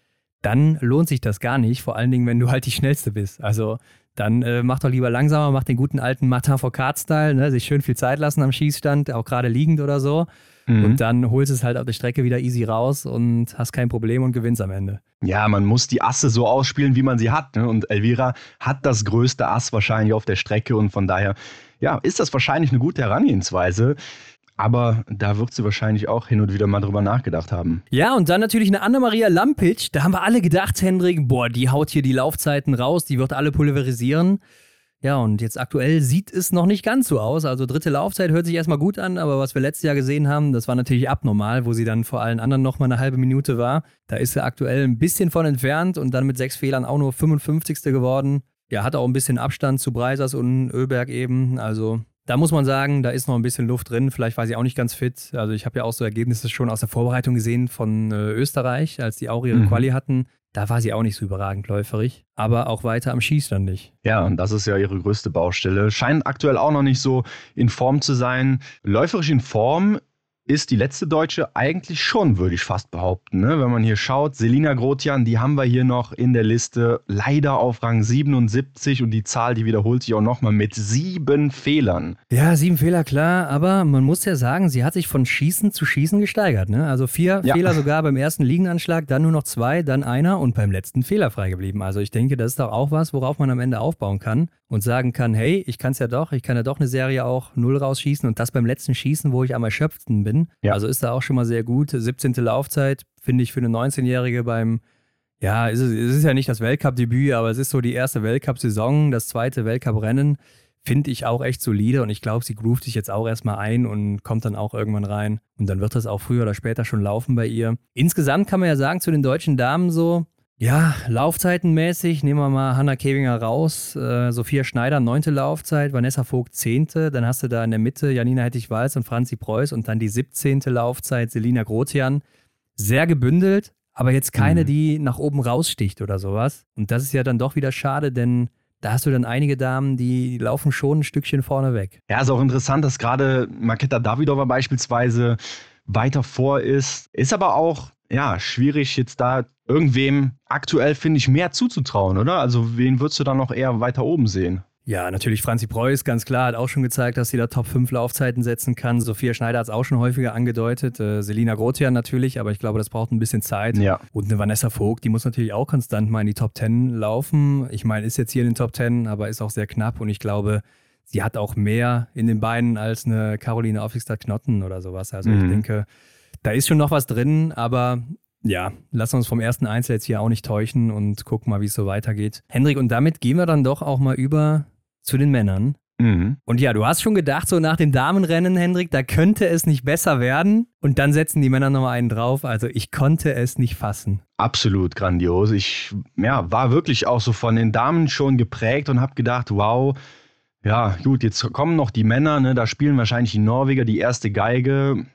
dann lohnt sich das gar nicht. Vor allen Dingen, wenn du halt die schnellste bist. Also dann äh, mach doch lieber langsamer, mach den guten alten Martin Foucault-Style, ne? sich schön viel Zeit lassen am Schießstand, auch gerade liegend oder so. Mhm. Und dann holst du es halt auf der Strecke wieder easy raus und hast kein Problem und gewinnst am Ende. Ja, man muss die Asse so ausspielen, wie man sie hat. Ne? Und Elvira hat das größte Ass wahrscheinlich auf der Strecke und von daher, ja, ist das wahrscheinlich eine gute Herangehensweise. Aber da wird sie wahrscheinlich auch hin und wieder mal drüber nachgedacht haben. Ja, und dann natürlich eine Anna-Maria Lampic. Da haben wir alle gedacht, Hendrik, boah, die haut hier die Laufzeiten raus, die wird alle pulverisieren. Ja, und jetzt aktuell sieht es noch nicht ganz so aus. Also dritte Laufzeit hört sich erstmal gut an, aber was wir letztes Jahr gesehen haben, das war natürlich abnormal, wo sie dann vor allen anderen nochmal eine halbe Minute war. Da ist sie aktuell ein bisschen von entfernt und dann mit sechs Fehlern auch nur 55. geworden. Ja, hat auch ein bisschen Abstand zu Breisers und Öberg eben. Also da muss man sagen, da ist noch ein bisschen Luft drin. Vielleicht war sie auch nicht ganz fit. Also ich habe ja auch so Ergebnisse schon aus der Vorbereitung gesehen von äh, Österreich, als die auch ihre mhm. Quali hatten. Da war sie auch nicht so überragend läuferig, aber auch weiter am Schießstand nicht. Ja, und das ist ja ihre größte Baustelle. Scheint aktuell auch noch nicht so in Form zu sein. Läuferisch in Form ist die letzte Deutsche eigentlich schon, würde ich fast behaupten. Ne? Wenn man hier schaut, Selina Grotian, die haben wir hier noch in der Liste, leider auf Rang 77 und die Zahl, die wiederholt sich auch nochmal mit sieben Fehlern. Ja, sieben Fehler, klar, aber man muss ja sagen, sie hat sich von Schießen zu Schießen gesteigert. Ne? Also vier ja. Fehler sogar beim ersten Liegenanschlag, dann nur noch zwei, dann einer und beim letzten Fehler freigeblieben. Also ich denke, das ist doch auch was, worauf man am Ende aufbauen kann und sagen kann, hey, ich kann es ja doch, ich kann ja doch eine Serie auch null rausschießen und das beim letzten Schießen, wo ich am erschöpften bin. Ja. Also ist da auch schon mal sehr gut. 17. Laufzeit, finde ich für eine 19-Jährige beim, ja, es ist, es ist ja nicht das Weltcup-Debüt, aber es ist so die erste Weltcup-Saison, das zweite Weltcup-Rennen. Finde ich auch echt solide und ich glaube, sie groovt sich jetzt auch erstmal ein und kommt dann auch irgendwann rein. Und dann wird das auch früher oder später schon laufen bei ihr. Insgesamt kann man ja sagen, zu den deutschen Damen so, ja, laufzeitenmäßig nehmen wir mal Hanna Kevinger raus. Äh, Sophia Schneider, neunte Laufzeit, Vanessa Vogt, zehnte. Dann hast du da in der Mitte Janina Hettich-Walz und Franzi Preuß und dann die 17. Laufzeit Selina Grotian. sehr gebündelt, aber jetzt keine, mhm. die nach oben raussticht oder sowas. Und das ist ja dann doch wieder schade, denn da hast du dann einige Damen, die laufen schon ein Stückchen vorne weg. Ja, ist auch interessant, dass gerade Maketa Davidova beispielsweise weiter vor ist. Ist aber auch ja, schwierig jetzt da irgendwem aktuell, finde ich, mehr zuzutrauen, oder? Also wen würdest du da noch eher weiter oben sehen? Ja, natürlich Franzi Preuß, ganz klar, hat auch schon gezeigt, dass sie da Top 5 Laufzeiten setzen kann. Sophia Schneider hat es auch schon häufiger angedeutet. Äh, Selina Grotian natürlich, aber ich glaube, das braucht ein bisschen Zeit. Ja. Und eine Vanessa Vogt, die muss natürlich auch konstant mal in die Top 10 laufen. Ich meine, ist jetzt hier in den Top 10, aber ist auch sehr knapp und ich glaube, sie hat auch mehr in den Beinen als eine Caroline Aufsichtsstadt-Knotten oder sowas. Also mhm. ich denke, da ist schon noch was drin, aber ja, lass uns vom ersten Einzel jetzt hier auch nicht täuschen und gucken mal, wie es so weitergeht. Hendrik, und damit gehen wir dann doch auch mal über zu den Männern. Mhm. Und ja, du hast schon gedacht, so nach dem Damenrennen, Hendrik, da könnte es nicht besser werden. Und dann setzen die Männer nochmal einen drauf. Also ich konnte es nicht fassen. Absolut grandios. Ich ja, war wirklich auch so von den Damen schon geprägt und habe gedacht, wow, ja, gut, jetzt kommen noch die Männer, ne? da spielen wahrscheinlich die Norweger die erste Geige.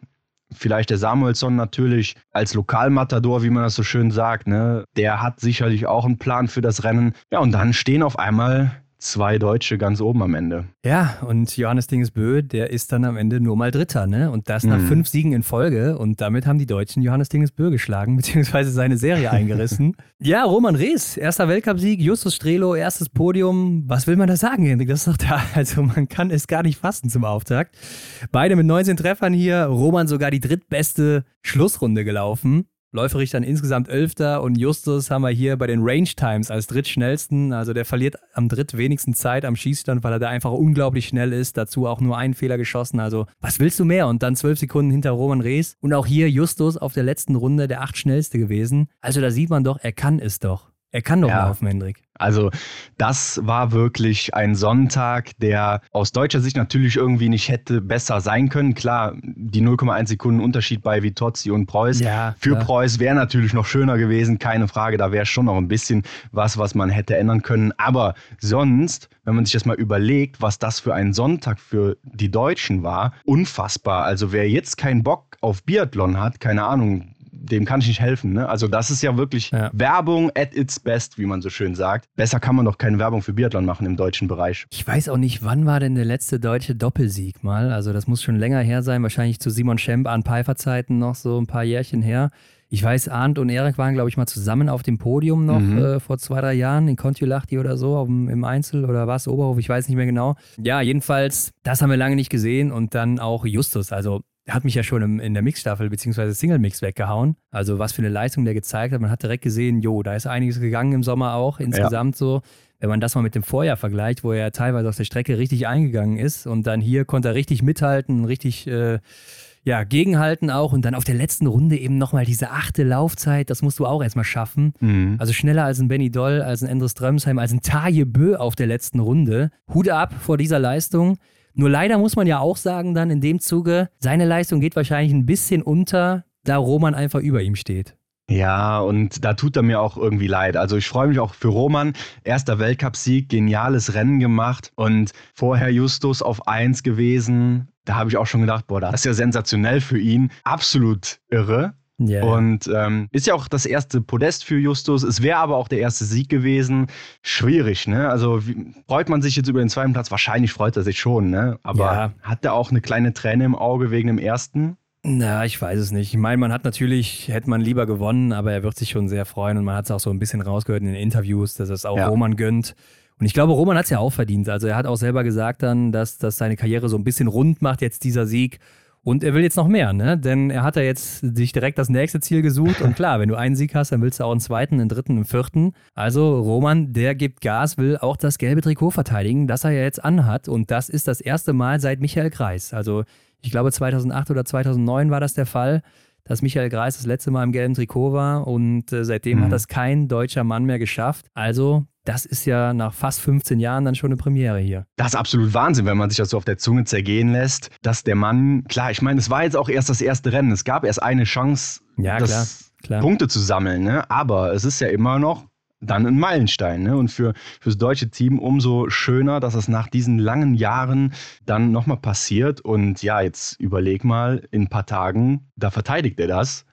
Vielleicht der Samuelsson natürlich als Lokalmatador, wie man das so schön sagt, ne? der hat sicherlich auch einen Plan für das Rennen. Ja, und dann stehen auf einmal zwei Deutsche ganz oben am Ende. Ja, und Johannes Dingesbö, der ist dann am Ende nur mal Dritter, ne? Und das nach mhm. fünf Siegen in Folge. Und damit haben die Deutschen Johannes Dingesbö geschlagen, beziehungsweise seine Serie eingerissen. ja, Roman Rees, erster Weltcupsieg, Justus Strelo, erstes Podium. Was will man da sagen, Hendrik? Das ist doch da. Also man kann es gar nicht fassen zum Auftakt. Beide mit 19 Treffern hier. Roman sogar die drittbeste Schlussrunde gelaufen. Läuferich dann insgesamt Elfter und Justus haben wir hier bei den Range Times als drittschnellsten. Also der verliert am drittwenigsten Zeit am Schießstand, weil er da einfach unglaublich schnell ist. Dazu auch nur einen Fehler geschossen. Also was willst du mehr? Und dann zwölf Sekunden hinter Roman Rees. Und auch hier Justus auf der letzten Runde der acht schnellste gewesen. Also da sieht man doch, er kann es doch. Er kann doch ja. laufen, Hendrik. Also das war wirklich ein Sonntag, der aus deutscher Sicht natürlich irgendwie nicht hätte besser sein können. Klar, die 0,1 Sekunden Unterschied bei Vitozzi und Preuß. Ja, Für ja. Preuß wäre natürlich noch schöner gewesen, keine Frage. Da wäre schon noch ein bisschen was, was man hätte ändern können. Aber sonst, wenn man sich das mal überlegt, was das für ein Sonntag für die Deutschen war, unfassbar. Also wer jetzt keinen Bock auf Biathlon hat, keine Ahnung, dem kann ich nicht helfen. Ne? Also das ist ja wirklich ja. Werbung at its best, wie man so schön sagt. Besser kann man doch keine Werbung für Biathlon machen im deutschen Bereich. Ich weiß auch nicht, wann war denn der letzte deutsche Doppelsieg mal? Also das muss schon länger her sein, wahrscheinlich zu Simon Schemp, an Pfeiffer Zeiten noch so ein paar Jährchen her. Ich weiß, Arndt und Erik waren, glaube ich, mal zusammen auf dem Podium noch mhm. äh, vor zwei, drei Jahren in Kontiolahti oder so, dem, im Einzel oder was, Oberhof, ich weiß nicht mehr genau. Ja, jedenfalls, das haben wir lange nicht gesehen und dann auch Justus. Also hat mich ja schon im, in der Mixstaffel bzw. Single-Mix weggehauen. Also was für eine Leistung der gezeigt hat. Man hat direkt gesehen, jo, da ist einiges gegangen im Sommer auch insgesamt ja. so. Wenn man das mal mit dem Vorjahr vergleicht, wo er teilweise auf der Strecke richtig eingegangen ist und dann hier konnte er richtig mithalten, richtig äh, ja, gegenhalten auch und dann auf der letzten Runde eben nochmal diese achte Laufzeit, das musst du auch erstmal schaffen. Mhm. Also schneller als ein Benny Doll, als ein Endres Drömsheim, als ein Taje Bö auf der letzten Runde. Hut ab vor dieser Leistung. Nur leider muss man ja auch sagen, dann in dem Zuge, seine Leistung geht wahrscheinlich ein bisschen unter, da Roman einfach über ihm steht. Ja, und da tut er mir auch irgendwie leid. Also ich freue mich auch für Roman. Erster Weltcupsieg, geniales Rennen gemacht und vorher Justus auf 1 gewesen. Da habe ich auch schon gedacht, boah, das ist ja sensationell für ihn. Absolut irre. Yeah. Und ähm, ist ja auch das erste Podest für Justus. Es wäre aber auch der erste Sieg gewesen. Schwierig, ne? Also wie, freut man sich jetzt über den zweiten Platz? Wahrscheinlich freut er sich schon, ne? Aber ja. hat er auch eine kleine Träne im Auge wegen dem ersten? Na, ich weiß es nicht. Ich meine, man hat natürlich, hätte man lieber gewonnen, aber er wird sich schon sehr freuen und man hat es auch so ein bisschen rausgehört in den Interviews, dass es auch ja. Roman gönnt. Und ich glaube, Roman hat es ja auch verdient. Also er hat auch selber gesagt dann, dass das seine Karriere so ein bisschen rund macht, jetzt dieser Sieg. Und er will jetzt noch mehr, ne? Denn er hat ja jetzt sich direkt das nächste Ziel gesucht. Und klar, wenn du einen Sieg hast, dann willst du auch einen zweiten, einen dritten, einen vierten. Also Roman, der gibt Gas, will auch das gelbe Trikot verteidigen, das er ja jetzt anhat. Und das ist das erste Mal seit Michael Kreis. Also ich glaube 2008 oder 2009 war das der Fall, dass Michael Kreis das letzte Mal im gelben Trikot war. Und äh, seitdem mhm. hat das kein deutscher Mann mehr geschafft. Also das ist ja nach fast 15 Jahren dann schon eine Premiere hier. Das ist absolut Wahnsinn, wenn man sich das so auf der Zunge zergehen lässt, dass der Mann, klar, ich meine, es war jetzt auch erst das erste Rennen. Es gab erst eine Chance, ja, klar, klar. Punkte zu sammeln, ne? aber es ist ja immer noch dann ein Meilenstein. Ne? Und für, für das deutsche Team umso schöner, dass es nach diesen langen Jahren dann nochmal passiert. Und ja, jetzt überleg mal, in ein paar Tagen, da verteidigt er das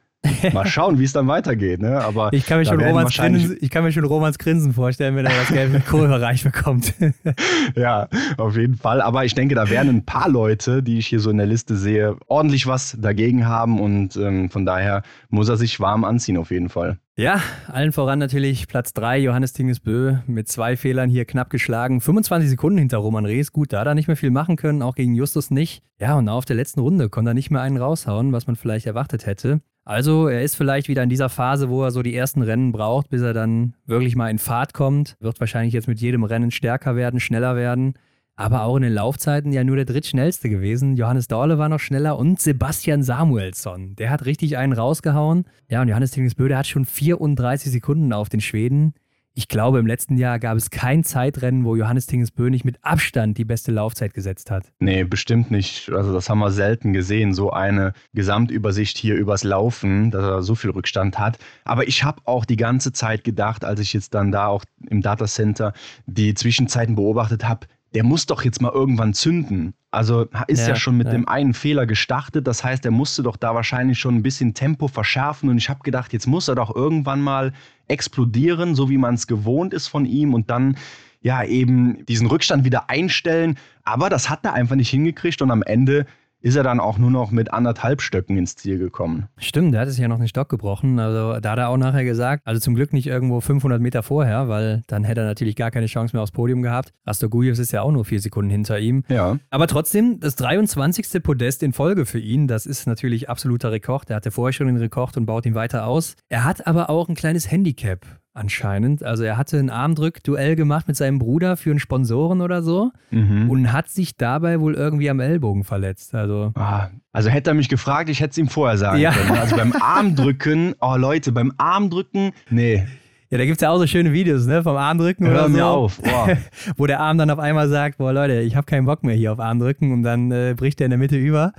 Mal schauen, wie es dann weitergeht. Ne? Aber ich, kann mir schon Romans Grinsen, ich kann mir schon Romans Grinsen vorstellen, wenn er das gelbe Kohlbereich bekommt. ja, auf jeden Fall. Aber ich denke, da werden ein paar Leute, die ich hier so in der Liste sehe, ordentlich was dagegen haben. Und ähm, von daher muss er sich warm anziehen, auf jeden Fall. Ja, allen voran natürlich Platz 3, Johannes Tingesbö mit zwei Fehlern hier knapp geschlagen. 25 Sekunden hinter Roman Rees. Gut, da hat er nicht mehr viel machen können, auch gegen Justus nicht. Ja, und auf der letzten Runde konnte er nicht mehr einen raushauen, was man vielleicht erwartet hätte. Also er ist vielleicht wieder in dieser Phase, wo er so die ersten Rennen braucht, bis er dann wirklich mal in Fahrt kommt. Wird wahrscheinlich jetzt mit jedem Rennen stärker werden, schneller werden. Aber auch in den Laufzeiten ja nur der drittschnellste gewesen. Johannes Dorle war noch schneller und Sebastian Samuelsson. Der hat richtig einen rausgehauen. Ja, und Johannes Tingesbö, hat schon 34 Sekunden auf den Schweden. Ich glaube, im letzten Jahr gab es kein Zeitrennen, wo Johannes Tingesbö nicht mit Abstand die beste Laufzeit gesetzt hat. Nee, bestimmt nicht. Also das haben wir selten gesehen, so eine Gesamtübersicht hier übers Laufen, dass er so viel Rückstand hat. Aber ich habe auch die ganze Zeit gedacht, als ich jetzt dann da auch im Datacenter die Zwischenzeiten beobachtet habe, der muss doch jetzt mal irgendwann zünden. Also ist ja, ja schon mit ja. dem einen Fehler gestartet. Das heißt, er musste doch da wahrscheinlich schon ein bisschen Tempo verschärfen. Und ich habe gedacht, jetzt muss er doch irgendwann mal explodieren, so wie man es gewohnt ist von ihm. Und dann ja eben diesen Rückstand wieder einstellen. Aber das hat er einfach nicht hingekriegt. Und am Ende ist er dann auch nur noch mit anderthalb Stöcken ins Ziel gekommen. Stimmt, der hat es ja noch einen Stock gebrochen. Also da hat er auch nachher gesagt, also zum Glück nicht irgendwo 500 Meter vorher, weil dann hätte er natürlich gar keine Chance mehr aufs Podium gehabt. Rastogujevs ist ja auch nur vier Sekunden hinter ihm. Ja. Aber trotzdem, das 23. Podest in Folge für ihn, das ist natürlich absoluter Rekord. Er hatte vorher schon den Rekord und baut ihn weiter aus. Er hat aber auch ein kleines Handicap anscheinend. Also er hatte ein Armdrück-Duell gemacht mit seinem Bruder für einen Sponsoren oder so mhm. und hat sich dabei wohl irgendwie am Ellbogen verletzt. Also, ah, also hätte er mich gefragt, ich hätte es ihm vorher sagen ja. können. Also beim Armdrücken, oh Leute, beim Armdrücken, nee. Ja, da gibt es ja auch so schöne Videos, ne, vom Armdrücken Hör oder mir so. auf. Boah. Wo der Arm dann auf einmal sagt, boah Leute, ich habe keinen Bock mehr hier auf Armdrücken und dann äh, bricht er in der Mitte über.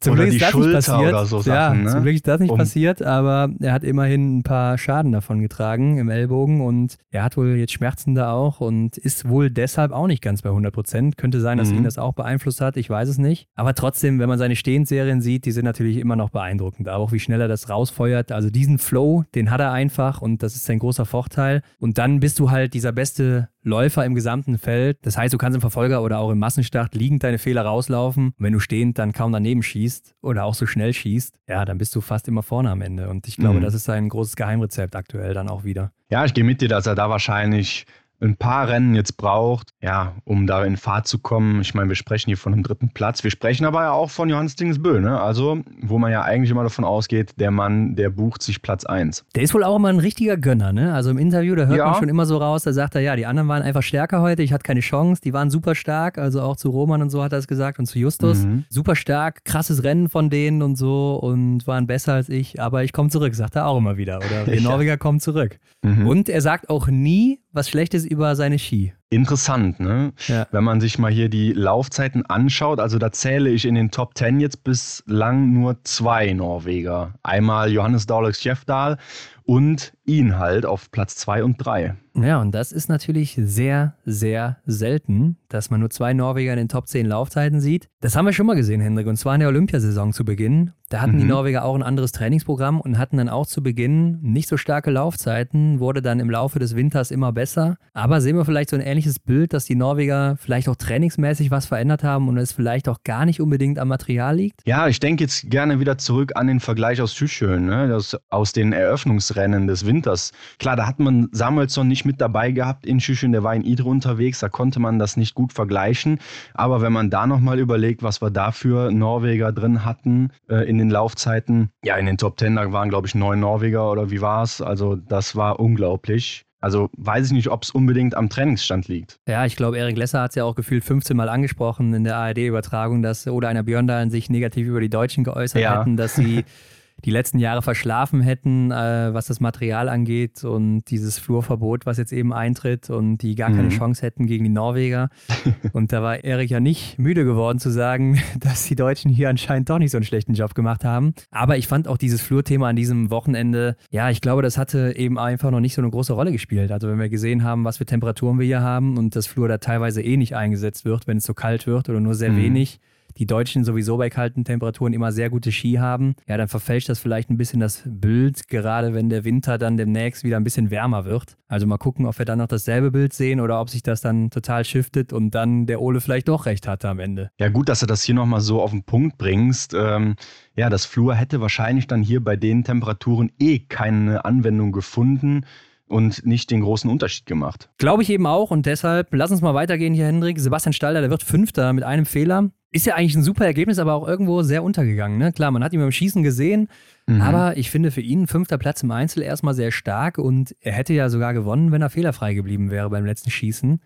Zum oder Glück ist das Schulter nicht passiert. Oder so Sachen, ja, ne? zum Glück ist das nicht um. passiert, aber er hat immerhin ein paar Schaden davon getragen im Ellbogen und er hat wohl jetzt Schmerzen da auch und ist wohl deshalb auch nicht ganz bei 100 Prozent. Könnte sein, dass mhm. ihn das auch beeinflusst hat, ich weiß es nicht. Aber trotzdem, wenn man seine Stehendserien sieht, die sind natürlich immer noch beeindruckend. Auch wie schnell er das rausfeuert. Also diesen Flow, den hat er einfach und das ist sein großer Vorteil. Und dann bist du halt dieser beste Läufer im gesamten Feld. Das heißt, du kannst im Verfolger oder auch im Massenstart liegend deine Fehler rauslaufen. Und wenn du stehend dann kaum daneben schießt oder auch so schnell schießt, ja, dann bist du fast immer vorne am Ende. Und ich glaube, mhm. das ist sein großes Geheimrezept aktuell dann auch wieder. Ja, ich gehe mit dir, dass er da wahrscheinlich ein paar Rennen jetzt braucht, ja, um da in Fahrt zu kommen. Ich meine, wir sprechen hier von einem dritten Platz. Wir sprechen aber ja auch von Johannes Dingsbö, ne? Also, wo man ja eigentlich immer davon ausgeht, der Mann, der bucht sich Platz 1. Der ist wohl auch immer ein richtiger Gönner, ne? Also im Interview, da hört ja. man schon immer so raus, da sagt er, ja, die anderen waren einfach stärker heute, ich hatte keine Chance, die waren super stark, also auch zu Roman und so hat er es gesagt und zu Justus. Mhm. Super stark, krasses Rennen von denen und so und waren besser als ich, aber ich komme zurück, sagt er auch immer wieder. Oder wir Norweger kommen zurück. Mhm. Und er sagt auch nie, was Schlechtes über seine Ski. Interessant, ne? Ja. Wenn man sich mal hier die Laufzeiten anschaut, also da zähle ich in den Top 10 jetzt bislang nur zwei Norweger. Einmal Johannes Dahlek Schjefdal und ihn halt auf Platz 2 und 3. Ja, und das ist natürlich sehr, sehr selten, dass man nur zwei Norweger in den Top 10 Laufzeiten sieht. Das haben wir schon mal gesehen, Hendrik, und zwar in der Olympiasaison zu Beginn. Da hatten mhm. die Norweger auch ein anderes Trainingsprogramm und hatten dann auch zu Beginn nicht so starke Laufzeiten, wurde dann im Laufe des Winters immer besser. Aber sehen wir vielleicht so ein ähnliches Bild, dass die Norweger vielleicht auch trainingsmäßig was verändert haben und es vielleicht auch gar nicht unbedingt am Material liegt? Ja, ich denke jetzt gerne wieder zurück an den Vergleich aus Schüschön, ne? das, aus den Eröffnungsrennen des Winters. Klar, da hat man Samuelsson nicht mit dabei gehabt in Schüschön, der war in Idre unterwegs, da konnte man das nicht gut vergleichen. Aber wenn man da nochmal überlegt, was wir da für Norweger drin hatten äh, in den Laufzeiten, ja, in den Top Ten, da waren, glaube ich, neun Norweger oder wie war es? Also, das war unglaublich. Also weiß ich nicht, ob es unbedingt am Trainingsstand liegt. Ja, ich glaube, Erik Lesser hat es ja auch gefühlt 15 Mal angesprochen in der ARD-Übertragung, dass Oder einer Björndalen sich negativ über die Deutschen geäußert ja. hätten, dass sie die letzten Jahre verschlafen hätten, äh, was das Material angeht und dieses Flurverbot, was jetzt eben eintritt und die gar keine mhm. Chance hätten gegen die Norweger. und da war Erik ja nicht müde geworden zu sagen, dass die Deutschen hier anscheinend doch nicht so einen schlechten Job gemacht haben. Aber ich fand auch dieses Flurthema an diesem Wochenende, ja, ich glaube, das hatte eben einfach noch nicht so eine große Rolle gespielt. Also wenn wir gesehen haben, was für Temperaturen wir hier haben und das Flur da teilweise eh nicht eingesetzt wird, wenn es so kalt wird oder nur sehr mhm. wenig die Deutschen sowieso bei kalten Temperaturen immer sehr gute Ski haben, ja, dann verfälscht das vielleicht ein bisschen das Bild, gerade wenn der Winter dann demnächst wieder ein bisschen wärmer wird. Also mal gucken, ob wir dann noch dasselbe Bild sehen oder ob sich das dann total shiftet und dann der Ole vielleicht doch recht hatte am Ende. Ja, gut, dass du das hier nochmal so auf den Punkt bringst. Ähm, ja, das Flur hätte wahrscheinlich dann hier bei den Temperaturen eh keine Anwendung gefunden und nicht den großen Unterschied gemacht. Glaube ich eben auch und deshalb, lass uns mal weitergehen hier, Hendrik. Sebastian Stalder, der wird Fünfter mit einem Fehler. Ist ja eigentlich ein super Ergebnis, aber auch irgendwo sehr untergegangen. Ne? Klar, man hat ihn beim Schießen gesehen, mhm. aber ich finde für ihn fünfter Platz im Einzel erstmal sehr stark und er hätte ja sogar gewonnen, wenn er fehlerfrei geblieben wäre beim letzten Schießen.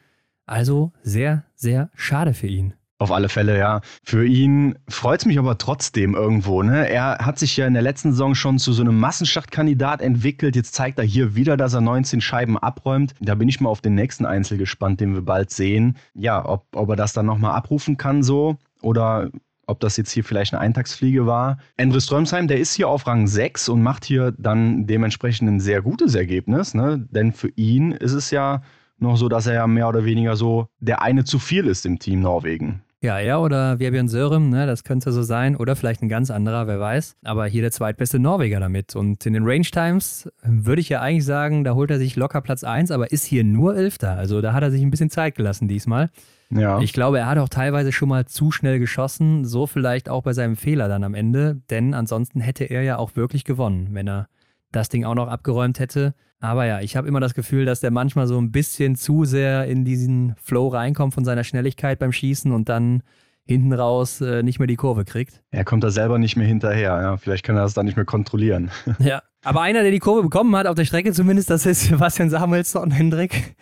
Also sehr, sehr schade für ihn. Auf alle Fälle, ja. Für ihn freut es mich aber trotzdem irgendwo. Ne? Er hat sich ja in der letzten Saison schon zu so einem Massenstartkandidat entwickelt. Jetzt zeigt er hier wieder, dass er 19 Scheiben abräumt. Da bin ich mal auf den nächsten Einzel gespannt, den wir bald sehen. Ja, ob, ob er das dann nochmal abrufen kann so oder ob das jetzt hier vielleicht eine Eintagsfliege war. Endre Strömsheim, der ist hier auf Rang 6 und macht hier dann dementsprechend ein sehr gutes Ergebnis. Ne? Denn für ihn ist es ja noch so, dass er ja mehr oder weniger so der eine zu viel ist im Team Norwegen. Ja, er oder Vebjörn Sörem, ne, das könnte so sein. Oder vielleicht ein ganz anderer, wer weiß. Aber hier der zweitbeste Norweger damit. Und in den Range Times würde ich ja eigentlich sagen, da holt er sich locker Platz 1, aber ist hier nur Elfter. Also da hat er sich ein bisschen Zeit gelassen diesmal. Ja. Ich glaube, er hat auch teilweise schon mal zu schnell geschossen. So vielleicht auch bei seinem Fehler dann am Ende. Denn ansonsten hätte er ja auch wirklich gewonnen, wenn er das Ding auch noch abgeräumt hätte. Aber ja, ich habe immer das Gefühl, dass der manchmal so ein bisschen zu sehr in diesen Flow reinkommt von seiner Schnelligkeit beim Schießen und dann hinten raus äh, nicht mehr die Kurve kriegt. Er kommt da selber nicht mehr hinterher. Ja, vielleicht kann er das dann nicht mehr kontrollieren. Ja, aber einer, der die Kurve bekommen hat, auf der Strecke zumindest, das ist Sebastian Samuelsson, Hendrik.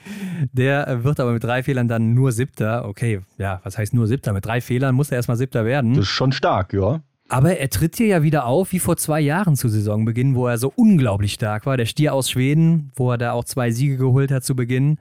Der wird aber mit drei Fehlern dann nur Siebter. Okay, ja, was heißt nur Siebter? Mit drei Fehlern muss er erstmal Siebter werden. Das ist schon stark, ja. Aber er tritt hier ja wieder auf wie vor zwei Jahren zu Saisonbeginn, wo er so unglaublich stark war. Der Stier aus Schweden, wo er da auch zwei Siege geholt hat zu Beginn.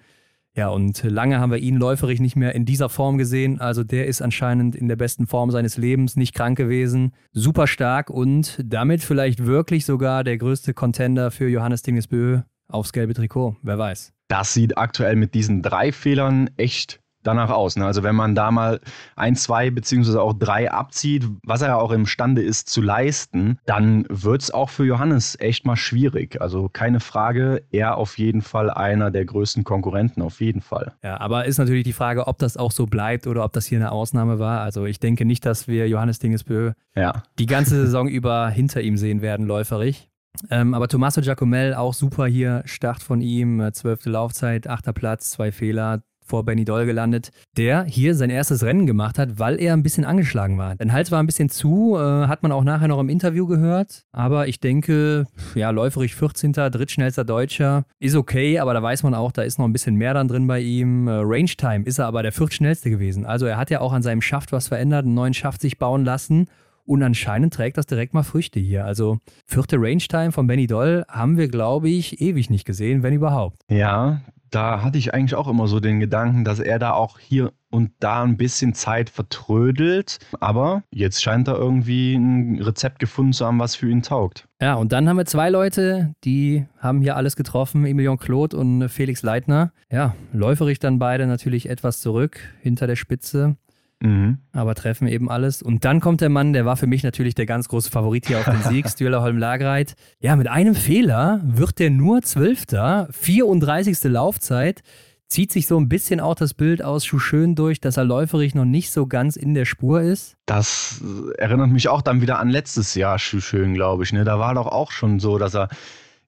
Ja, und lange haben wir ihn läuferig nicht mehr in dieser Form gesehen. Also der ist anscheinend in der besten Form seines Lebens, nicht krank gewesen, super stark und damit vielleicht wirklich sogar der größte Contender für Johannes Dingesbö aufs gelbe Trikot. Wer weiß. Das sieht aktuell mit diesen drei Fehlern echt danach aus. Ne? Also wenn man da mal ein, zwei beziehungsweise auch drei abzieht, was er ja auch imstande ist zu leisten, dann wird es auch für Johannes echt mal schwierig. Also keine Frage, er auf jeden Fall einer der größten Konkurrenten, auf jeden Fall. Ja, aber ist natürlich die Frage, ob das auch so bleibt oder ob das hier eine Ausnahme war. Also ich denke nicht, dass wir Johannes Dingesbö ja. die ganze Saison über hinter ihm sehen werden, läuferig. Ähm, aber Tommaso Giacomel auch super hier, Start von ihm, äh, zwölfte Laufzeit, achter Platz, zwei Fehler, vor Benny Doll gelandet, der hier sein erstes Rennen gemacht hat, weil er ein bisschen angeschlagen war. Dein Hals war ein bisschen zu, äh, hat man auch nachher noch im Interview gehört. Aber ich denke, ja, läuferig 14. drittschnellster Deutscher ist okay, aber da weiß man auch, da ist noch ein bisschen mehr dann drin bei ihm. Äh, Range Time ist er aber der viertschnellste gewesen. Also er hat ja auch an seinem Schaft was verändert, einen neuen Schaft sich bauen lassen. Und anscheinend trägt das direkt mal Früchte hier. Also vierte Range Time von Benny Doll haben wir, glaube ich, ewig nicht gesehen, wenn überhaupt. Ja, da hatte ich eigentlich auch immer so den Gedanken, dass er da auch hier und da ein bisschen Zeit vertrödelt. Aber jetzt scheint er irgendwie ein Rezept gefunden zu haben, was für ihn taugt. Ja, und dann haben wir zwei Leute, die haben hier alles getroffen: Emilion Claude und Felix Leitner. Ja, läuferig dann beide natürlich etwas zurück hinter der Spitze. Mhm. Aber treffen eben alles. Und dann kommt der Mann, der war für mich natürlich der ganz große Favorit hier auf den Sieg, Stühler Holm Lagreit. Ja, mit einem Fehler wird der nur Zwölfter, 34. Laufzeit. Zieht sich so ein bisschen auch das Bild aus Schuschön durch, dass er läuferig noch nicht so ganz in der Spur ist? Das erinnert mich auch dann wieder an letztes Jahr Schuschön, glaube ich. Ne? Da war doch auch schon so, dass er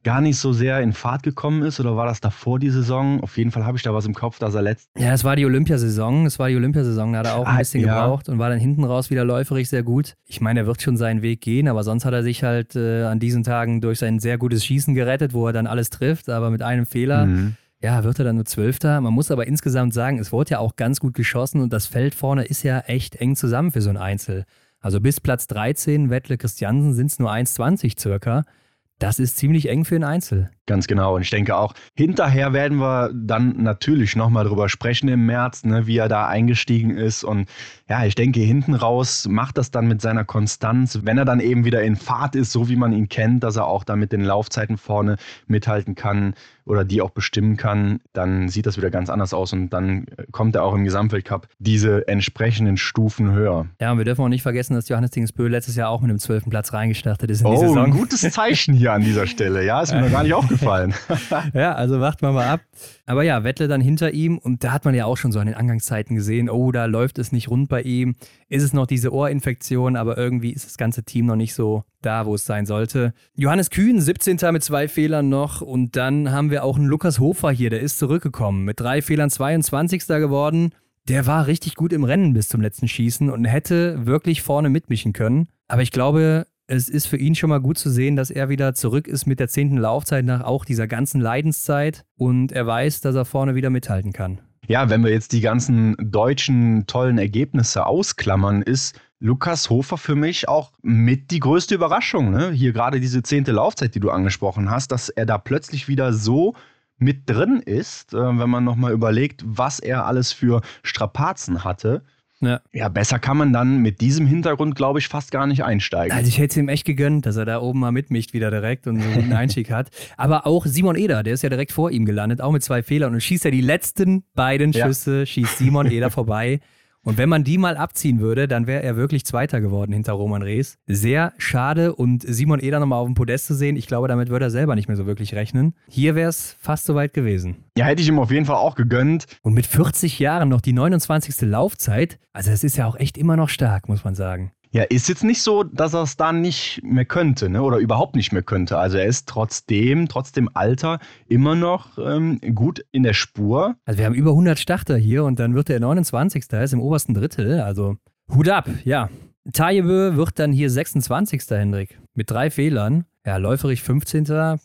gar nicht so sehr in Fahrt gekommen ist oder war das davor die Saison? Auf jeden Fall habe ich da was im Kopf, dass er letzt. Ja, es war die Olympiasaison. Es war die Olympiasaison. Da hat er auch ein ah, bisschen ja. gebraucht und war dann hinten raus wieder läuferig sehr gut. Ich meine, er wird schon seinen Weg gehen, aber sonst hat er sich halt äh, an diesen Tagen durch sein sehr gutes Schießen gerettet, wo er dann alles trifft, aber mit einem Fehler. Mhm. Ja, wird er dann nur Zwölfter. Man muss aber insgesamt sagen, es wurde ja auch ganz gut geschossen und das Feld vorne ist ja echt eng zusammen für so ein Einzel. Also bis Platz 13, Wettle Christiansen, sind es nur 1,20 circa. Das ist ziemlich eng für ein Einzel. Ganz genau. Und ich denke auch, hinterher werden wir dann natürlich nochmal drüber sprechen im März, ne, wie er da eingestiegen ist. Und ja, ich denke, hinten raus macht das dann mit seiner Konstanz, wenn er dann eben wieder in Fahrt ist, so wie man ihn kennt, dass er auch da mit den Laufzeiten vorne mithalten kann oder die auch bestimmen kann, dann sieht das wieder ganz anders aus und dann kommt er auch im Gesamtweltcup diese entsprechenden Stufen höher. Ja, und wir dürfen auch nicht vergessen, dass Johannes Dingsbö letztes Jahr auch mit dem 12. Platz reingestartet ist in oh, die Saison. ein gutes Zeichen hier an dieser Stelle. Ja, ist mir noch gar nicht aufgefallen. ja, also warten wir mal ab. Aber ja, Wettle dann hinter ihm und da hat man ja auch schon so an den Angangszeiten gesehen, oh, da läuft es nicht rund bei ihm. Ist es noch diese Ohrinfektion, aber irgendwie ist das ganze Team noch nicht so da, wo es sein sollte. Johannes Kühn, 17. mit zwei Fehlern noch und dann haben wir auch einen Lukas Hofer hier, der ist zurückgekommen. Mit drei Fehlern 22. geworden. Der war richtig gut im Rennen bis zum letzten Schießen und hätte wirklich vorne mitmischen können. Aber ich glaube, es ist für ihn schon mal gut zu sehen, dass er wieder zurück ist mit der zehnten Laufzeit nach auch dieser ganzen Leidenszeit und er weiß, dass er vorne wieder mithalten kann. Ja, wenn wir jetzt die ganzen deutschen tollen Ergebnisse ausklammern, ist Lukas Hofer für mich auch mit die größte Überraschung. Ne? Hier gerade diese zehnte Laufzeit, die du angesprochen hast, dass er da plötzlich wieder so mit drin ist, äh, wenn man nochmal überlegt, was er alles für Strapazen hatte. Ja. ja, besser kann man dann mit diesem Hintergrund, glaube ich, fast gar nicht einsteigen. Also ich hätte es ihm echt gegönnt, dass er da oben mal mitmischt wieder direkt und so einen guten Einstieg hat. Aber auch Simon Eder, der ist ja direkt vor ihm gelandet, auch mit zwei Fehlern und schießt ja die letzten beiden Schüsse, ja. schießt Simon Eder vorbei. Und wenn man die mal abziehen würde, dann wäre er wirklich Zweiter geworden hinter Roman Rees. Sehr schade und Simon Eder nochmal auf dem Podest zu sehen, ich glaube, damit würde er selber nicht mehr so wirklich rechnen. Hier wäre es fast so weit gewesen. Ja, hätte ich ihm auf jeden Fall auch gegönnt. Und mit 40 Jahren noch die 29. Laufzeit, also das ist ja auch echt immer noch stark, muss man sagen. Ja, ist jetzt nicht so, dass er es dann nicht mehr könnte, ne? Oder überhaupt nicht mehr könnte. Also er ist trotzdem, trotz dem Alter, immer noch ähm, gut in der Spur. Also wir haben über 100 Starter hier und dann wird er 29. Er ist im obersten Drittel. Also Hut ab, ja. Tajebe wird dann hier 26. Hendrik. Mit drei Fehlern. Ja, läuferig 15.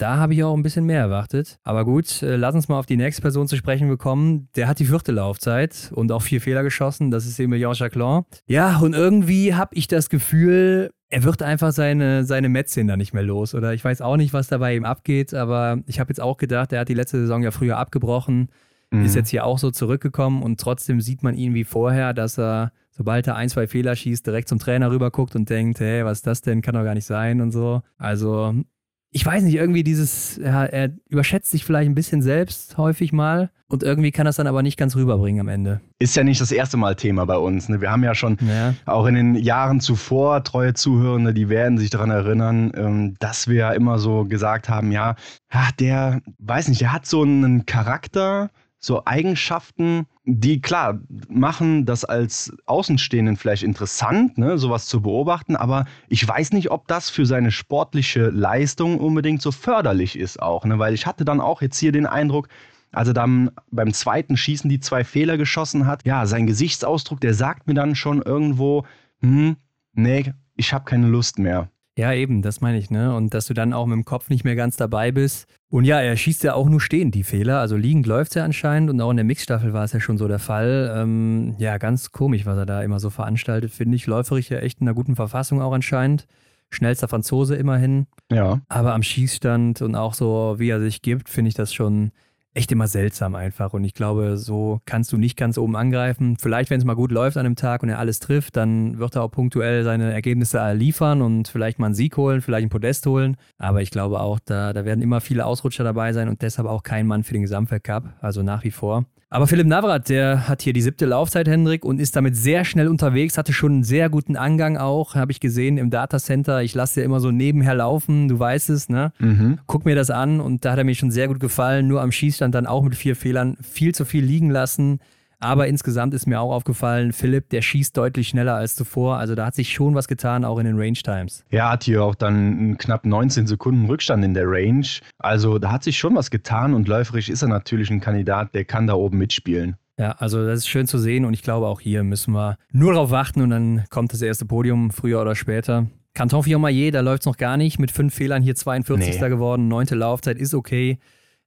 Da habe ich auch ein bisschen mehr erwartet. Aber gut, äh, lass uns mal auf die nächste Person zu sprechen bekommen. Der hat die vierte Laufzeit und auch vier Fehler geschossen. Das ist Emilien Jacquelin. Ja, und irgendwie habe ich das Gefühl, er wird einfach seine, seine Metzchen da nicht mehr los. Oder ich weiß auch nicht, was da bei ihm abgeht. Aber ich habe jetzt auch gedacht, er hat die letzte Saison ja früher abgebrochen. Mhm. Ist jetzt hier auch so zurückgekommen und trotzdem sieht man ihn wie vorher, dass er sobald er ein, zwei Fehler schießt, direkt zum Trainer rüber guckt und denkt, hey, was ist das denn? Kann doch gar nicht sein und so. Also ich weiß nicht, irgendwie dieses, ja, er überschätzt sich vielleicht ein bisschen selbst häufig mal und irgendwie kann das dann aber nicht ganz rüberbringen am Ende. Ist ja nicht das erste Mal Thema bei uns. Ne? Wir haben ja schon ja. auch in den Jahren zuvor treue Zuhörende, die werden sich daran erinnern, ähm, dass wir ja immer so gesagt haben, ja, der, weiß nicht, der hat so einen Charakter, so Eigenschaften, die klar machen das als Außenstehenden vielleicht interessant, ne, sowas zu beobachten, aber ich weiß nicht, ob das für seine sportliche Leistung unbedingt so förderlich ist auch, ne, weil ich hatte dann auch jetzt hier den Eindruck, als er dann beim zweiten Schießen die zwei Fehler geschossen hat, ja, sein Gesichtsausdruck, der sagt mir dann schon irgendwo, hm, nee, ich habe keine Lust mehr. Ja, eben, das meine ich, ne? Und dass du dann auch mit dem Kopf nicht mehr ganz dabei bist. Und ja, er schießt ja auch nur stehend die Fehler. Also liegend läuft es ja anscheinend und auch in der Mixstaffel war es ja schon so der Fall. Ähm, ja, ganz komisch, was er da immer so veranstaltet, finde ich. Läuferig ja echt in einer guten Verfassung auch anscheinend. Schnellster Franzose immerhin. Ja. Aber am Schießstand und auch so, wie er sich gibt, finde ich das schon echt immer seltsam einfach. Und ich glaube, so kannst du nicht ganz oben angreifen. Vielleicht, wenn es mal gut läuft an einem Tag und er alles trifft, dann wird er auch punktuell seine Ergebnisse liefern und vielleicht mal einen Sieg holen, vielleicht ein Podest holen. Aber ich glaube auch, da, da werden immer viele Ausrutscher dabei sein und deshalb auch kein Mann für den Gesamtweltcup. Also nach wie vor. Aber Philipp Navrat, der hat hier die siebte Laufzeit, Hendrik, und ist damit sehr schnell unterwegs, hatte schon einen sehr guten Angang auch, habe ich gesehen im Datacenter. Ich lasse ja immer so nebenher laufen, du weißt es, ne? Mhm. Guck mir das an und da hat er mir schon sehr gut gefallen. Nur am Schießstand dann auch mit vier Fehlern viel zu viel liegen lassen. Aber insgesamt ist mir auch aufgefallen, Philipp, der schießt deutlich schneller als zuvor. Also da hat sich schon was getan, auch in den Range Times. Er hat hier auch dann knapp 19 Sekunden Rückstand in der Range. Also da hat sich schon was getan und läuferisch ist er natürlich ein Kandidat, der kann da oben mitspielen. Ja, also das ist schön zu sehen und ich glaube auch hier müssen wir nur darauf warten und dann kommt das erste Podium früher oder später. Canton Fiormaillet, da läuft es noch gar nicht. Mit fünf Fehlern hier 42. Nee. geworden. Neunte Laufzeit ist okay,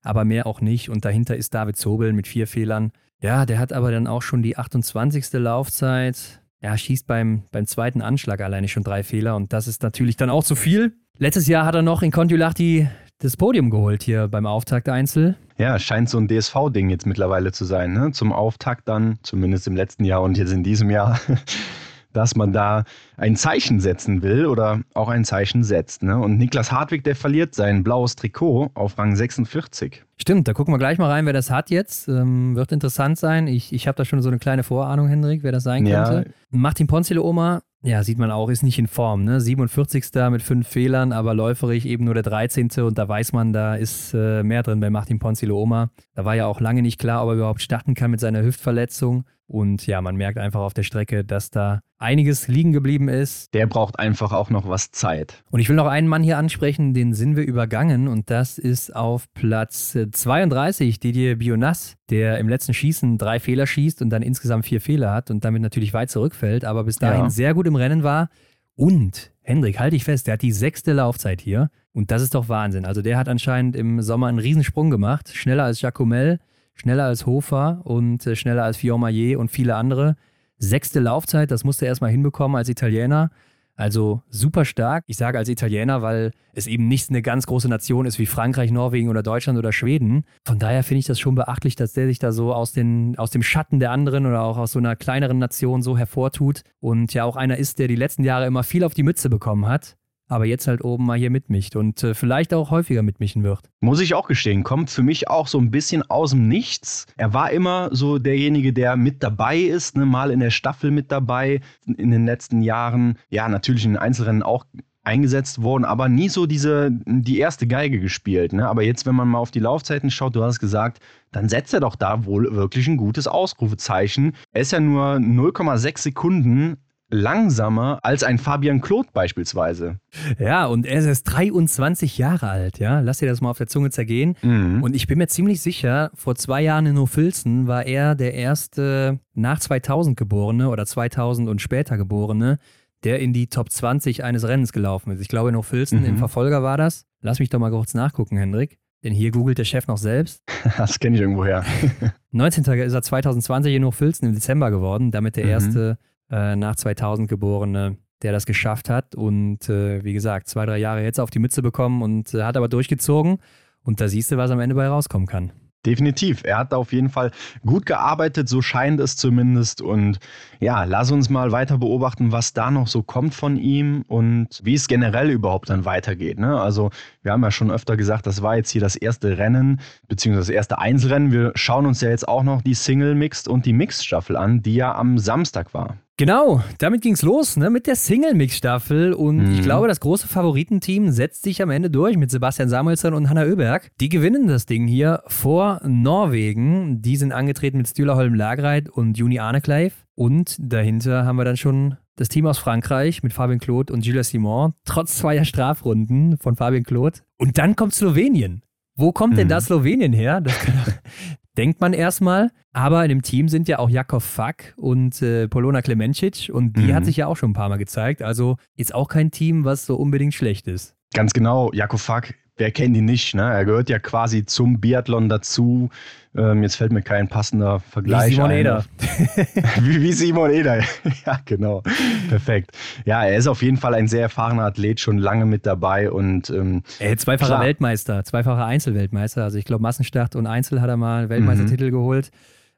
aber mehr auch nicht. Und dahinter ist David Zobel mit vier Fehlern. Ja, der hat aber dann auch schon die 28. Laufzeit. Er schießt beim, beim zweiten Anschlag alleine schon drei Fehler und das ist natürlich dann auch zu viel. Letztes Jahr hat er noch in Kontiolahti das Podium geholt hier beim Auftakt Einzel. Ja, scheint so ein DSV-Ding jetzt mittlerweile zu sein. Ne? Zum Auftakt dann, zumindest im letzten Jahr und jetzt in diesem Jahr, dass man da ein Zeichen setzen will oder auch ein Zeichen setzt. Ne? Und Niklas Hartwig, der verliert sein blaues Trikot auf Rang 46. Stimmt, da gucken wir gleich mal rein, wer das hat jetzt. Ähm, wird interessant sein. Ich, ich habe da schon so eine kleine Vorahnung, Hendrik, wer das sein könnte. Ja. Martin Ponzile Oma, ja, sieht man auch, ist nicht in Form. Ne? 47. mit fünf Fehlern, aber läuferig eben nur der 13. Und da weiß man, da ist äh, mehr drin bei Martin Ponzile Oma. Da war ja auch lange nicht klar, ob er überhaupt starten kann mit seiner Hüftverletzung. Und ja, man merkt einfach auf der Strecke, dass da einiges liegen geblieben ist. Der braucht einfach auch noch was Zeit. Und ich will noch einen Mann hier ansprechen, den sind wir übergangen. Und das ist auf Platz 32 Didier Bionas, der im letzten Schießen drei Fehler schießt und dann insgesamt vier Fehler hat und damit natürlich weit zurückfällt, aber bis dahin ja. sehr gut im Rennen war. Und Hendrik, halte ich fest, der hat die sechste Laufzeit hier. Und das ist doch Wahnsinn. Also der hat anscheinend im Sommer einen Riesensprung gemacht, schneller als Jacomel schneller als Hofer und äh, schneller als Fiormaillet und viele andere. Sechste Laufzeit, das musste er erstmal hinbekommen als Italiener. Also super stark. Ich sage als Italiener, weil es eben nicht eine ganz große Nation ist wie Frankreich, Norwegen oder Deutschland oder Schweden. Von daher finde ich das schon beachtlich, dass der sich da so aus, den, aus dem Schatten der anderen oder auch aus so einer kleineren Nation so hervortut und ja auch einer ist, der die letzten Jahre immer viel auf die Mütze bekommen hat aber jetzt halt oben mal hier mitmischt und äh, vielleicht auch häufiger mitmischen wird. Muss ich auch gestehen, kommt für mich auch so ein bisschen aus dem Nichts. Er war immer so derjenige, der mit dabei ist, ne, mal in der Staffel mit dabei in den letzten Jahren. Ja, natürlich in den Einzelrennen auch eingesetzt worden, aber nie so diese, die erste Geige gespielt. Ne? Aber jetzt, wenn man mal auf die Laufzeiten schaut, du hast gesagt, dann setzt er doch da wohl wirklich ein gutes Ausrufezeichen. Er ist ja nur 0,6 Sekunden langsamer als ein Fabian Claude beispielsweise. Ja, und er ist erst 23 Jahre alt, ja. Lass dir das mal auf der Zunge zergehen. Mhm. Und ich bin mir ziemlich sicher, vor zwei Jahren in Hofilzen war er der erste nach 2000 geborene oder 2000 und später geborene, der in die Top 20 eines Rennens gelaufen ist. Ich glaube, in Hofilzen mhm. im Verfolger war das. Lass mich doch mal kurz nachgucken, Hendrik. Denn hier googelt der Chef noch selbst. Das kenne ich irgendwoher. 19. ist er 2020 in Hochfilzen im Dezember geworden, damit der mhm. erste äh, nach 2000 Geborene, der das geschafft hat und äh, wie gesagt, zwei, drei Jahre jetzt auf die Mütze bekommen und äh, hat aber durchgezogen. Und da siehst du, was am Ende bei rauskommen kann. Definitiv. Er hat auf jeden Fall gut gearbeitet, so scheint es zumindest. Und ja, lass uns mal weiter beobachten, was da noch so kommt von ihm und wie es generell überhaupt dann weitergeht. Ne? Also, wir haben ja schon öfter gesagt, das war jetzt hier das erste Rennen, beziehungsweise das erste Einzelrennen. Wir schauen uns ja jetzt auch noch die Single Mixed und die Mixed Staffel an, die ja am Samstag war. Genau, damit ging es los ne, mit der Single-Mix-Staffel und mhm. ich glaube, das große Favoritenteam setzt sich am Ende durch mit Sebastian Samuelsson und Hanna Oeberg. Die gewinnen das Ding hier vor Norwegen. Die sind angetreten mit Stühler Holm Lagreit und Juni Arnekleif. Und dahinter haben wir dann schon das Team aus Frankreich mit Fabien Claude und Gilles Simon, trotz zweier Strafrunden von Fabien Claude. Und dann kommt Slowenien. Wo kommt denn mhm. da Slowenien her? Das kann, denkt man erstmal. Aber in dem Team sind ja auch Jakov Fack und äh, Polona Klemencic und die mhm. hat sich ja auch schon ein paar Mal gezeigt. Also ist auch kein Team, was so unbedingt schlecht ist. Ganz genau. Jakov Fack wer kennt ihn nicht? Ne? Er gehört ja quasi zum Biathlon dazu. Ähm, jetzt fällt mir kein passender Vergleich wie Simon ein. Eder. wie, wie Simon Eder. ja, genau. Perfekt. Ja, er ist auf jeden Fall ein sehr erfahrener Athlet, schon lange mit dabei und ähm, er zweifacher klar. Weltmeister, zweifacher Einzelweltmeister. Also ich glaube Massenstart und Einzel hat er mal einen Weltmeistertitel mhm. geholt.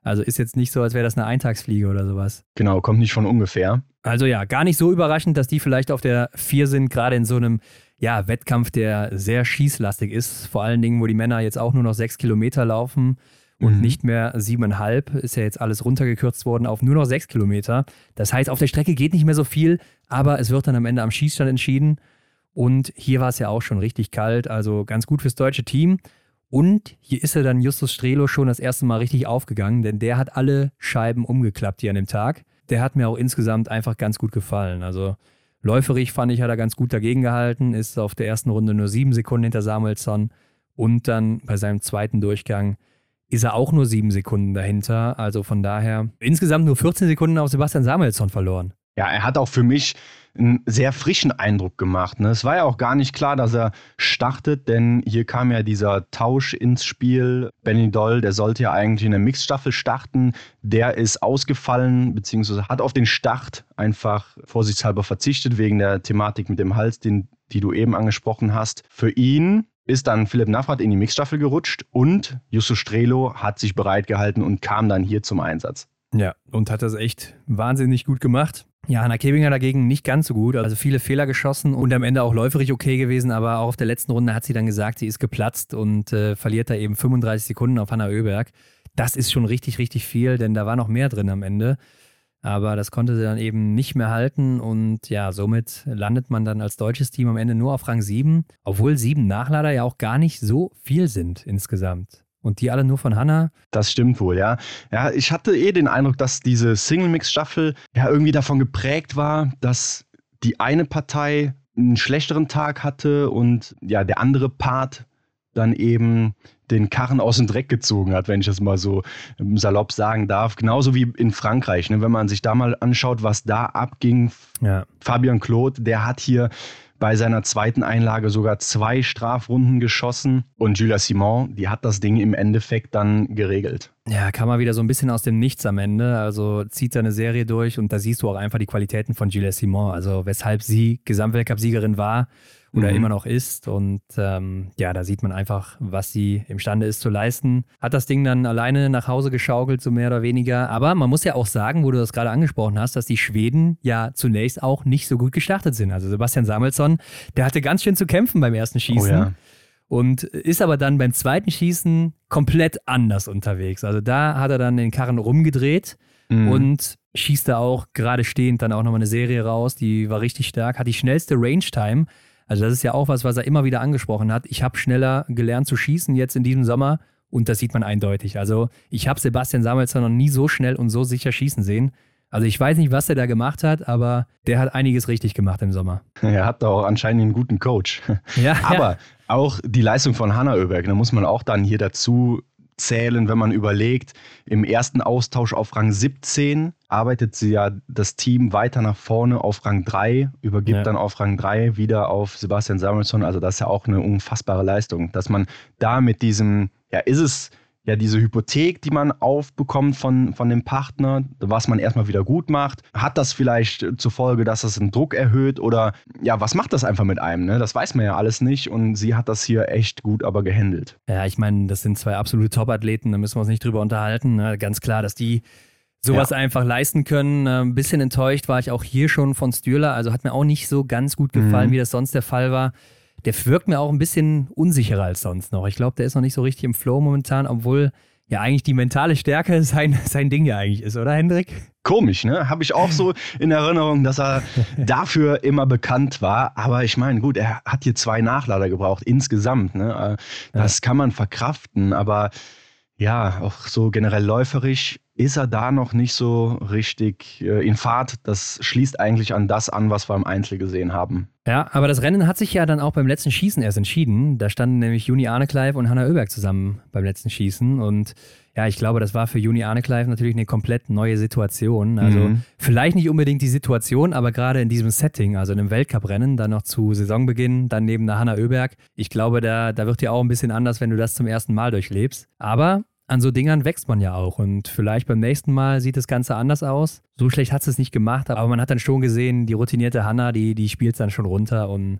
Also ist jetzt nicht so, als wäre das eine Eintagsfliege oder sowas. Genau, kommt nicht von ungefähr. Also ja, gar nicht so überraschend, dass die vielleicht auf der 4 sind, gerade in so einem ja, Wettkampf, der sehr schießlastig ist. Vor allen Dingen, wo die Männer jetzt auch nur noch sechs Kilometer laufen und mhm. nicht mehr siebeneinhalb. Ist ja jetzt alles runtergekürzt worden auf nur noch sechs Kilometer. Das heißt, auf der Strecke geht nicht mehr so viel, aber es wird dann am Ende am Schießstand entschieden. Und hier war es ja auch schon richtig kalt, also ganz gut fürs deutsche Team. Und hier ist er dann Justus Strelo schon das erste Mal richtig aufgegangen, denn der hat alle Scheiben umgeklappt hier an dem Tag. Der hat mir auch insgesamt einfach ganz gut gefallen. Also Läuferig fand ich, hat er ganz gut dagegen gehalten, ist auf der ersten Runde nur sieben Sekunden hinter Samuelsson und dann bei seinem zweiten Durchgang ist er auch nur sieben Sekunden dahinter. Also von daher insgesamt nur 14 Sekunden auf Sebastian Samuelsson verloren. Ja, er hat auch für mich einen sehr frischen Eindruck gemacht. Ne? Es war ja auch gar nicht klar, dass er startet, denn hier kam ja dieser Tausch ins Spiel. Benny Doll, der sollte ja eigentlich in der Mixstaffel starten. Der ist ausgefallen, beziehungsweise hat auf den Start einfach vorsichtshalber verzichtet, wegen der Thematik mit dem Hals, den, die du eben angesprochen hast. Für ihn ist dann Philipp Navrat in die Mixstaffel gerutscht und Justus Strelo hat sich bereit gehalten und kam dann hier zum Einsatz. Ja, und hat das echt wahnsinnig gut gemacht. Ja, Hanna Kebinger dagegen nicht ganz so gut. Also viele Fehler geschossen und am Ende auch läuferig okay gewesen. Aber auch auf der letzten Runde hat sie dann gesagt, sie ist geplatzt und äh, verliert da eben 35 Sekunden auf Hanna Oeberg. Das ist schon richtig, richtig viel, denn da war noch mehr drin am Ende. Aber das konnte sie dann eben nicht mehr halten und ja, somit landet man dann als deutsches Team am Ende nur auf Rang 7, obwohl sieben Nachlader ja auch gar nicht so viel sind insgesamt. Und die alle nur von Hannah? Das stimmt wohl, ja. Ja, ich hatte eh den Eindruck, dass diese Single-Mix-Staffel ja irgendwie davon geprägt war, dass die eine Partei einen schlechteren Tag hatte und ja, der andere Part dann eben den Karren aus dem Dreck gezogen hat, wenn ich das mal so salopp sagen darf. Genauso wie in Frankreich. Ne? Wenn man sich da mal anschaut, was da abging. Ja. Fabian Claude, der hat hier bei seiner zweiten Einlage sogar zwei Strafrunden geschossen und Julia Simon, die hat das Ding im Endeffekt dann geregelt. Ja, kam mal wieder so ein bisschen aus dem Nichts am Ende. Also zieht seine Serie durch und da siehst du auch einfach die Qualitäten von Julia Simon. Also weshalb sie Gesamtweltcup-Siegerin war oder mhm. immer noch ist. Und ähm, ja, da sieht man einfach, was sie imstande ist zu leisten. Hat das Ding dann alleine nach Hause geschaukelt, so mehr oder weniger. Aber man muss ja auch sagen, wo du das gerade angesprochen hast, dass die Schweden ja zunächst auch nicht so gut gestartet sind. Also Sebastian Samuelsson, der hatte ganz schön zu kämpfen beim ersten Schießen. Oh ja. Und ist aber dann beim zweiten Schießen komplett anders unterwegs. Also da hat er dann den Karren rumgedreht mhm. und schießt da auch gerade stehend dann auch nochmal eine Serie raus, die war richtig stark, hat die schnellste Range-Time also das ist ja auch was, was er immer wieder angesprochen hat. Ich habe schneller gelernt zu schießen jetzt in diesem Sommer und das sieht man eindeutig. Also ich habe Sebastian Samuelsson noch nie so schnell und so sicher schießen sehen. Also ich weiß nicht, was er da gemacht hat, aber der hat einiges richtig gemacht im Sommer. Er hat auch anscheinend einen guten Coach. Ja, aber ja. auch die Leistung von Hanna Oeberg, da muss man auch dann hier dazu zählen, wenn man überlegt, im ersten Austausch auf Rang 17 arbeitet sie ja das Team weiter nach vorne auf Rang 3, übergibt ja. dann auf Rang 3 wieder auf Sebastian Samuelsson. Also das ist ja auch eine unfassbare Leistung, dass man da mit diesem, ja, ist es ja diese Hypothek, die man aufbekommt von, von dem Partner, was man erstmal wieder gut macht. Hat das vielleicht zur Folge, dass das den Druck erhöht oder ja, was macht das einfach mit einem? Ne? Das weiß man ja alles nicht und sie hat das hier echt gut aber gehandelt. Ja, ich meine, das sind zwei absolute Top-Athleten, da müssen wir uns nicht drüber unterhalten. Ne? Ganz klar, dass die sowas ja. einfach leisten können. Ein bisschen enttäuscht war ich auch hier schon von Stürler, also hat mir auch nicht so ganz gut gefallen, mhm. wie das sonst der Fall war der wirkt mir auch ein bisschen unsicherer als sonst noch. Ich glaube, der ist noch nicht so richtig im Flow momentan, obwohl ja eigentlich die mentale Stärke sein, sein Ding ja eigentlich ist, oder Hendrik? Komisch, ne? Habe ich auch so in Erinnerung, dass er dafür immer bekannt war. Aber ich meine, gut, er hat hier zwei Nachlader gebraucht insgesamt. Ne? Äh, das ja. kann man verkraften, aber ja, auch so generell läuferisch ist er da noch nicht so richtig äh, in Fahrt. Das schließt eigentlich an das an, was wir im Einzel gesehen haben. Ja, aber das Rennen hat sich ja dann auch beim letzten Schießen erst entschieden. Da standen nämlich Juni Arnekleif und Hanna Oeberg zusammen beim letzten Schießen. Und ja, ich glaube, das war für Juni Arnekleif natürlich eine komplett neue Situation. Also mhm. vielleicht nicht unbedingt die Situation, aber gerade in diesem Setting, also in einem Weltcuprennen, dann noch zu Saisonbeginn, dann neben der Hanna Oeberg. Ich glaube, da, da wird ja auch ein bisschen anders, wenn du das zum ersten Mal durchlebst. Aber an so Dingern wächst man ja auch. Und vielleicht beim nächsten Mal sieht das Ganze anders aus. So schlecht hat es nicht gemacht, aber man hat dann schon gesehen, die routinierte Hanna, die, die spielt dann schon runter und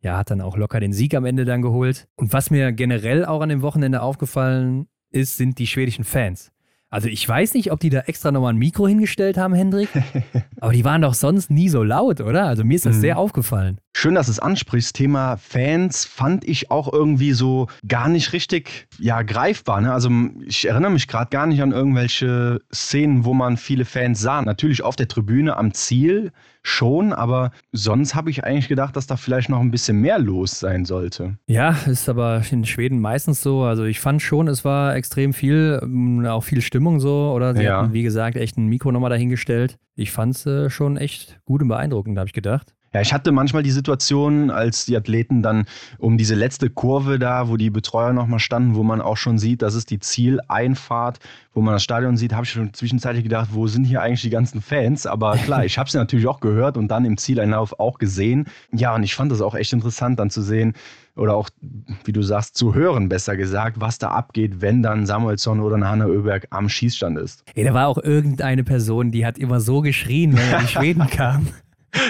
ja, hat dann auch locker den Sieg am Ende dann geholt. Und was mir generell auch an dem Wochenende aufgefallen ist, sind die schwedischen Fans. Also ich weiß nicht, ob die da extra nochmal ein Mikro hingestellt haben, Hendrik, aber die waren doch sonst nie so laut, oder? Also mir ist das mhm. sehr aufgefallen. Schön, dass du es ansprichst. Thema Fans fand ich auch irgendwie so gar nicht richtig ja, greifbar. Ne? Also ich erinnere mich gerade gar nicht an irgendwelche Szenen, wo man viele Fans sah. Natürlich auf der Tribüne am Ziel schon, aber sonst habe ich eigentlich gedacht, dass da vielleicht noch ein bisschen mehr los sein sollte. Ja, ist aber in Schweden meistens so. Also ich fand schon, es war extrem viel, auch viel Stimmung so. Oder sie ja. hatten, wie gesagt, echt ein Mikro nochmal dahingestellt. Ich fand es äh, schon echt gut und beeindruckend, habe ich gedacht. Ja, ich hatte manchmal die Situation, als die Athleten dann um diese letzte Kurve da, wo die Betreuer nochmal standen, wo man auch schon sieht, das ist die Zieleinfahrt, wo man das Stadion sieht, habe ich schon zwischenzeitlich gedacht, wo sind hier eigentlich die ganzen Fans? Aber klar, ich habe es natürlich auch gehört und dann im Zieleinlauf auch gesehen. Ja, und ich fand das auch echt interessant dann zu sehen, oder auch, wie du sagst, zu hören, besser gesagt, was da abgeht, wenn dann Samuelsson oder eine Hanna Oeberg am Schießstand ist. Ja, da war auch irgendeine Person, die hat immer so geschrien, wenn er in Schweden kam.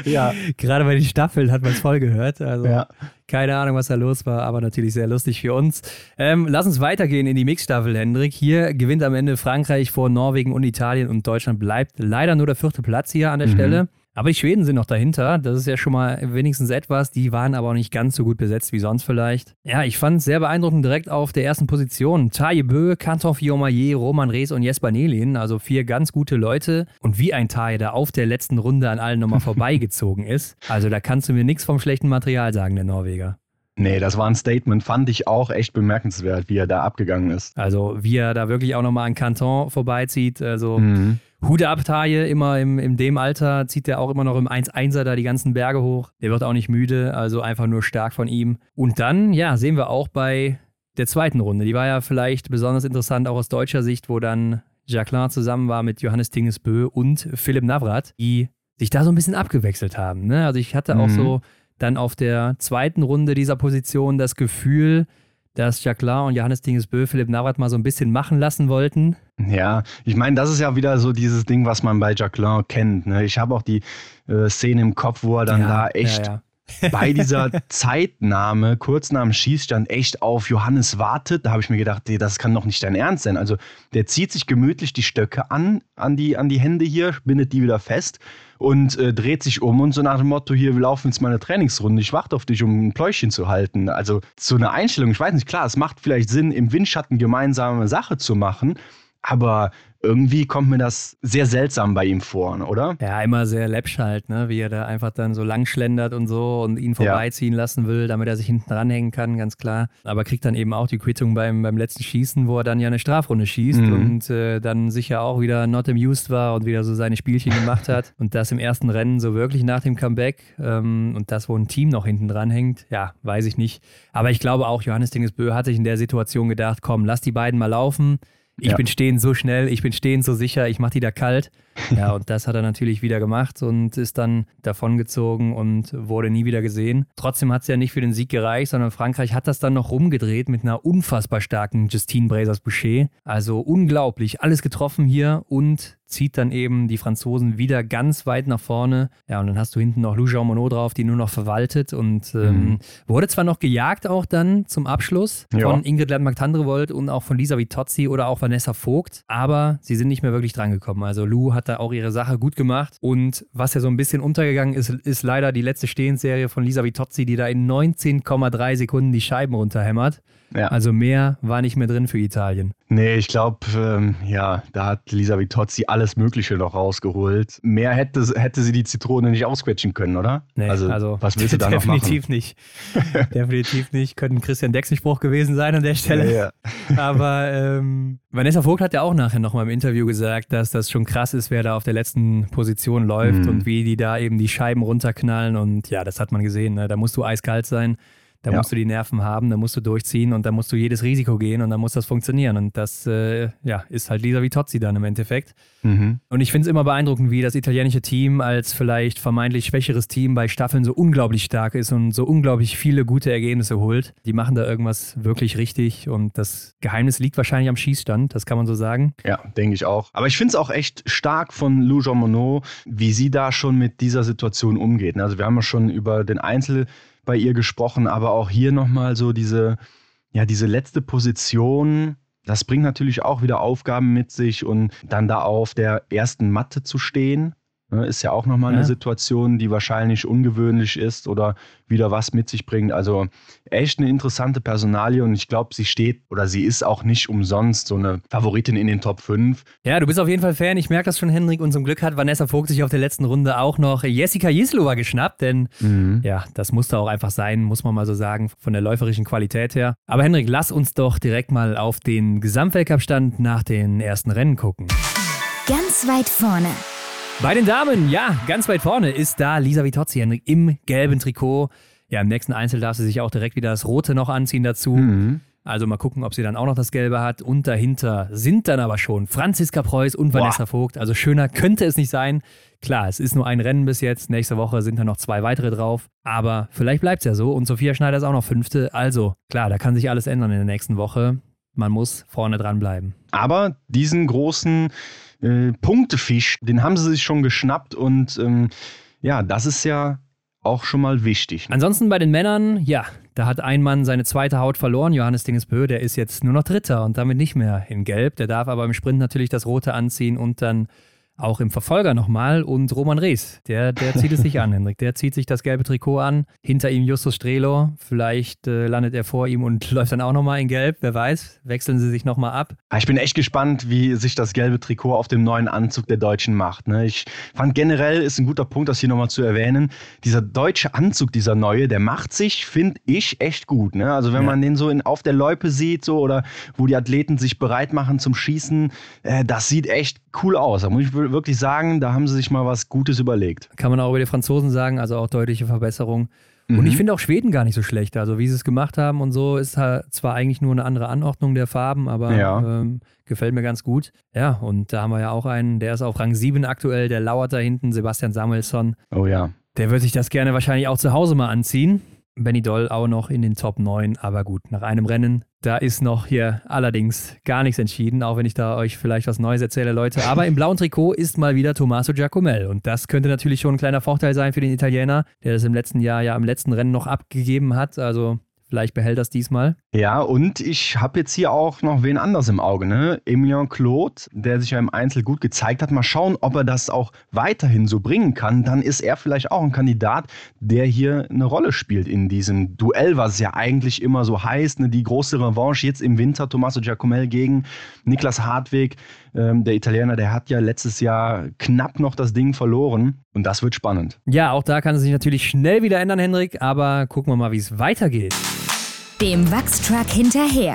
Ja. Gerade bei den Staffeln hat man es voll gehört. Also ja. keine Ahnung, was da los war, aber natürlich sehr lustig für uns. Ähm, lass uns weitergehen in die Mixstaffel, Hendrik. Hier gewinnt am Ende Frankreich vor Norwegen und Italien und Deutschland bleibt leider nur der vierte Platz hier an der mhm. Stelle. Aber die Schweden sind noch dahinter. Das ist ja schon mal wenigstens etwas. Die waren aber auch nicht ganz so gut besetzt wie sonst vielleicht. Ja, ich fand es sehr beeindruckend direkt auf der ersten Position. Taye Bö, Kantoff Jomaye, Roman Rees und Jesper Nelin. Also vier ganz gute Leute. Und wie ein Taye da auf der letzten Runde an allen nochmal vorbeigezogen ist. Also da kannst du mir nichts vom schlechten Material sagen, der Norweger. Nee, das war ein Statement, fand ich auch echt bemerkenswert, wie er da abgegangen ist. Also, wie er da wirklich auch nochmal an Canton vorbeizieht. Also, mhm. Hude ab, Taille, immer im, in dem Alter zieht er auch immer noch im 1-1er da die ganzen Berge hoch. Der wird auch nicht müde, also einfach nur stark von ihm. Und dann, ja, sehen wir auch bei der zweiten Runde. Die war ja vielleicht besonders interessant, auch aus deutscher Sicht, wo dann Jacqueline zusammen war mit Johannes Dingesbö und Philipp Navrat, die sich da so ein bisschen abgewechselt haben. Ne? Also ich hatte auch mhm. so dann auf der zweiten Runde dieser Position das Gefühl, dass Jacqueline und Johannes Dingesbö Philipp Navrat mal so ein bisschen machen lassen wollten. Ja, ich meine, das ist ja wieder so dieses Ding, was man bei Jacqueline kennt. Ne? Ich habe auch die äh, Szene im Kopf, wo er dann ja, da echt ja, ja. bei dieser Zeitnahme, kurz nach dem Schießstand, echt auf Johannes wartet. Da habe ich mir gedacht, das kann doch nicht dein Ernst sein. Also der zieht sich gemütlich die Stöcke an, an die, an die Hände hier, bindet die wieder fest und äh, dreht sich um und so nach dem Motto, hier, wir laufen jetzt mal eine Trainingsrunde, ich warte auf dich, um ein Pläuschen zu halten. Also so eine Einstellung, ich weiß nicht, klar, es macht vielleicht Sinn, im Windschatten gemeinsame Sache zu machen, aber irgendwie kommt mir das sehr seltsam bei ihm vor, oder? Ja, immer sehr läppsch halt, ne? wie er da einfach dann so lang schlendert und so und ihn vorbeiziehen ja. lassen will, damit er sich hinten ranhängen kann, ganz klar. Aber kriegt dann eben auch die Quittung beim, beim letzten Schießen, wo er dann ja eine Strafrunde schießt mhm. und äh, dann sicher auch wieder not amused war und wieder so seine Spielchen gemacht hat. Und das im ersten Rennen so wirklich nach dem Comeback ähm, und das, wo ein Team noch hinten dran hängt, ja, weiß ich nicht. Aber ich glaube auch, Johannes Dingesbö hat sich in der Situation gedacht, komm, lass die beiden mal laufen. Ich ja. bin stehen so schnell, ich bin stehen so sicher, ich mache die da kalt. Ja, und das hat er natürlich wieder gemacht und ist dann davongezogen und wurde nie wieder gesehen. Trotzdem hat es ja nicht für den Sieg gereicht, sondern Frankreich hat das dann noch rumgedreht mit einer unfassbar starken Justine Brazers-Boucher. Also unglaublich, alles getroffen hier und zieht dann eben die Franzosen wieder ganz weit nach vorne. Ja, und dann hast du hinten noch Lou Jean Monod drauf, die nur noch verwaltet und ähm, mhm. wurde zwar noch gejagt auch dann zum Abschluss ja. von Ingrid Landmark-Tandrevold und auch von Lisa Vitozzi oder auch Vanessa Vogt, aber sie sind nicht mehr wirklich drangekommen. Also Lou hat da auch ihre Sache gut gemacht und was ja so ein bisschen untergegangen ist, ist leider die letzte Stehensserie von Lisa Vitozzi, die da in 19,3 Sekunden die Scheiben runterhämmert. Ja. Also mehr war nicht mehr drin für Italien. Nee, ich glaube, ähm, ja, da hat Lisa Vitozzi alles Mögliche noch rausgeholt. Mehr hätte, hätte sie die Zitrone nicht ausquetschen können, oder? Nee, also, also was willst du da noch machen? Definitiv nicht. definitiv nicht. Könnte ein Christian Dexenspruch gewesen sein an der Stelle. Ja, ja. Aber ähm, Vanessa Vogt hat ja auch nachher nochmal im Interview gesagt, dass das schon krass ist, wer da auf der letzten Position läuft mhm. und wie die da eben die Scheiben runterknallen. Und ja, das hat man gesehen. Ne? Da musst du eiskalt sein. Da ja. musst du die Nerven haben, da musst du durchziehen und da musst du jedes Risiko gehen und dann muss das funktionieren. Und das äh, ja, ist halt Lisa Vitozzi dann im Endeffekt. Mhm. Und ich finde es immer beeindruckend, wie das italienische Team als vielleicht vermeintlich schwächeres Team bei Staffeln so unglaublich stark ist und so unglaublich viele gute Ergebnisse holt. Die machen da irgendwas wirklich richtig und das Geheimnis liegt wahrscheinlich am Schießstand, das kann man so sagen. Ja, denke ich auch. Aber ich finde es auch echt stark von Lou Jean Monod, wie sie da schon mit dieser Situation umgeht. Also wir haben ja schon über den Einzel- bei ihr gesprochen, aber auch hier nochmal so diese, ja, diese letzte Position, das bringt natürlich auch wieder Aufgaben mit sich und dann da auf der ersten Matte zu stehen, ist ja auch nochmal ja. eine Situation, die wahrscheinlich ungewöhnlich ist oder wieder was mit sich bringt. Also echt eine interessante Personalie und ich glaube, sie steht oder sie ist auch nicht umsonst so eine Favoritin in den Top 5. Ja, du bist auf jeden Fall Fan. Ich merke das schon, Hendrik. Und zum Glück hat Vanessa Vogt sich auf der letzten Runde auch noch Jessica Jislova geschnappt, denn mhm. ja, das musste auch einfach sein, muss man mal so sagen, von der läuferischen Qualität her. Aber Hendrik, lass uns doch direkt mal auf den Gesamtweltcup-Stand nach den ersten Rennen gucken. Ganz weit vorne Bei den Damen, ja, ganz weit vorne ist da Lisa Vitozzi im gelben Trikot. Ja, im nächsten Einzel darf sie sich auch direkt wieder das Rote noch anziehen dazu. Mhm. Also mal gucken, ob sie dann auch noch das Gelbe hat. Und dahinter sind dann aber schon Franziska Preuß und Vanessa Boah. Vogt. Also schöner könnte es nicht sein. Klar, es ist nur ein Rennen bis jetzt. Nächste Woche sind dann noch zwei weitere drauf. Aber vielleicht bleibt es ja so. Und Sophia Schneider ist auch noch Fünfte. Also klar, da kann sich alles ändern in der nächsten Woche. Man muss vorne dran bleiben. Aber diesen großen äh, Punktefisch, den haben sie sich schon geschnappt. Und ähm, ja, das ist ja auch schon mal wichtig. Ne? Ansonsten bei den Männern, ja, da hat ein Mann seine zweite Haut verloren. Johannes Dingesbö, der ist jetzt nur noch Dritter und damit nicht mehr in Gelb. Der darf aber im Sprint natürlich das Rote anziehen und dann auch im Verfolger nochmal. Und Roman Rees, der, der zieht es sich an, Hendrik. Der zieht sich das gelbe Trikot an. Hinter ihm Justus Strelo. Vielleicht äh, landet er vor ihm und läuft dann auch nochmal in Gelb. Wer weiß. Wechseln sie sich nochmal ab. Ah, ich bin echt gespannt, wie sich das gelbe Trikot auf dem neuen Anzug der Deutschen macht. Ne? Ich fand generell ist ein guter Punkt, das hier nochmal zu erwähnen. Dieser deutsche Anzug, dieser neue, der macht sich, finde ich, echt gut. Ne? Also wenn ja. man den so in, auf der Loipe sieht, so oder wo die Athleten sich bereit machen zum Schießen, äh, das sieht echt cool aus. Da muss ich wirklich sagen, da haben sie sich mal was Gutes überlegt. Kann man auch über die Franzosen sagen, also auch deutliche Verbesserung. Mhm. Und ich finde auch Schweden gar nicht so schlecht. Also wie sie es gemacht haben und so, ist halt zwar eigentlich nur eine andere Anordnung der Farben, aber ja. ähm, gefällt mir ganz gut. Ja, und da haben wir ja auch einen, der ist auf Rang 7 aktuell, der lauert da hinten, Sebastian Samuelsson. Oh ja. Der wird sich das gerne wahrscheinlich auch zu Hause mal anziehen. Benny Doll auch noch in den Top 9, aber gut, nach einem Rennen, da ist noch hier allerdings gar nichts entschieden, auch wenn ich da euch vielleicht was Neues erzähle, Leute. Aber im blauen Trikot ist mal wieder Tommaso Giacomel und das könnte natürlich schon ein kleiner Vorteil sein für den Italiener, der das im letzten Jahr ja im letzten Rennen noch abgegeben hat. Also Vielleicht behält das diesmal. Ja, und ich habe jetzt hier auch noch wen anders im Auge, ne? Emilien Claude, der sich ja im Einzel gut gezeigt hat. Mal schauen, ob er das auch weiterhin so bringen kann. Dann ist er vielleicht auch ein Kandidat, der hier eine Rolle spielt in diesem Duell, was ja eigentlich immer so heißt. Ne? Die große Revanche jetzt im Winter, Tommaso Giacomel gegen Niklas Hartweg. Ähm, der Italiener, der hat ja letztes Jahr knapp noch das Ding verloren. Und das wird spannend. Ja, auch da kann es sich natürlich schnell wieder ändern, Hendrik. Aber gucken wir mal, wie es weitergeht dem Wachstruck hinterher.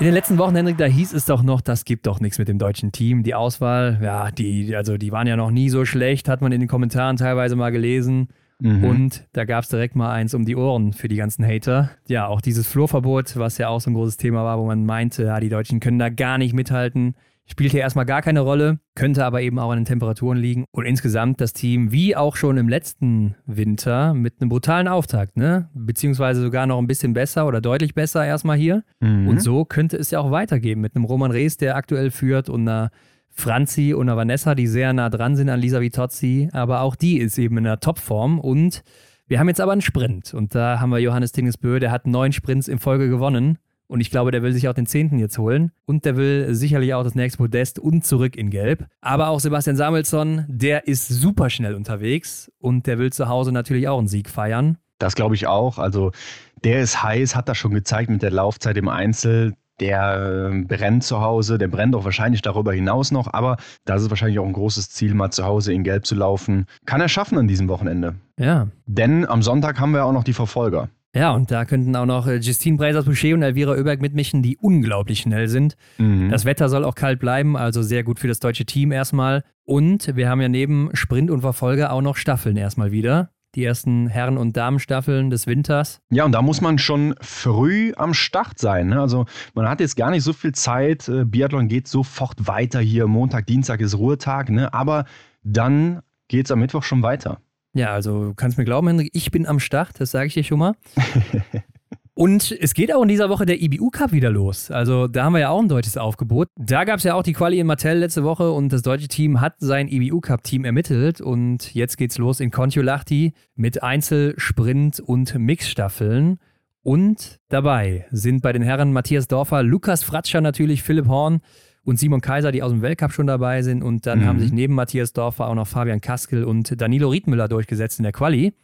In den letzten Wochen, Hendrik, da hieß es doch noch, das gibt doch nichts mit dem deutschen Team. Die Auswahl, ja, die, also die waren ja noch nie so schlecht, hat man in den Kommentaren teilweise mal gelesen. Mhm. Und da gab es direkt mal eins um die Ohren für die ganzen Hater. Ja, auch dieses Flurverbot, was ja auch so ein großes Thema war, wo man meinte, ja, die Deutschen können da gar nicht mithalten. Spielt hier erstmal gar keine Rolle, könnte aber eben auch an den Temperaturen liegen. Und insgesamt das Team, wie auch schon im letzten Winter, mit einem brutalen Auftakt, ne? Beziehungsweise sogar noch ein bisschen besser oder deutlich besser erstmal hier. Mhm. Und so könnte es ja auch weitergehen mit einem Roman Rees, der aktuell führt und einer Franzi und einer Vanessa, die sehr nah dran sind an Lisa Vitozzi. Aber auch die ist eben in einer Topform und wir haben jetzt aber einen Sprint. Und da haben wir Johannes Tingesbö, der hat neun Sprints in Folge gewonnen. Und ich glaube, der will sich auch den zehnten jetzt holen. Und der will sicherlich auch das nächste Podest und zurück in Gelb. Aber auch Sebastian Samuelsson, der ist super schnell unterwegs und der will zu Hause natürlich auch einen Sieg feiern. Das glaube ich auch. Also der ist heiß, hat das schon gezeigt mit der Laufzeit im Einzel. Der äh, brennt zu Hause, der brennt auch wahrscheinlich darüber hinaus noch, aber das ist wahrscheinlich auch ein großes Ziel, mal zu Hause in Gelb zu laufen. Kann er schaffen an diesem Wochenende. Ja. Denn am Sonntag haben wir auch noch die Verfolger. Ja, und da könnten auch noch äh, Justine Breisers-Boucher und Elvira Oeberg mitmischen, die unglaublich schnell sind. Mhm. Das Wetter soll auch kalt bleiben, also sehr gut für das deutsche Team erstmal. Und wir haben ja neben Sprint und Verfolger auch noch Staffeln erstmal wieder. Die ersten Herren- und Damenstaffeln des Winters. Ja, und da muss man schon früh am Start sein. Ne? Also man hat jetzt gar nicht so viel Zeit. Äh, Biathlon geht sofort weiter hier. Montag, Dienstag ist Ruhetag. Ne? Aber dann geht es am Mittwoch schon weiter. Ja, also du kannst mir glauben, Hendrik, ich bin am Start, das sage ich dir schon mal. Und es geht auch in dieser Woche der IBU Cup wieder los. Also da haben wir ja auch ein deutsches Aufgebot. Da gab es ja auch die Quali in Martell letzte Woche und das deutsche Team hat sein IBU Cup Team ermittelt und jetzt geht's los in Kontiolahti mit Einzel, Sprint und Mixstaffeln. Und dabei sind bei den Herren Matthias Dorfer, Lukas Fratscher natürlich, Philipp Horn, und Simon Kaiser, die aus dem Weltcup schon dabei sind. Und dann mhm. haben sich neben Matthias Dorfer auch noch Fabian Kaskel und Danilo Riedmüller durchgesetzt in der Quali.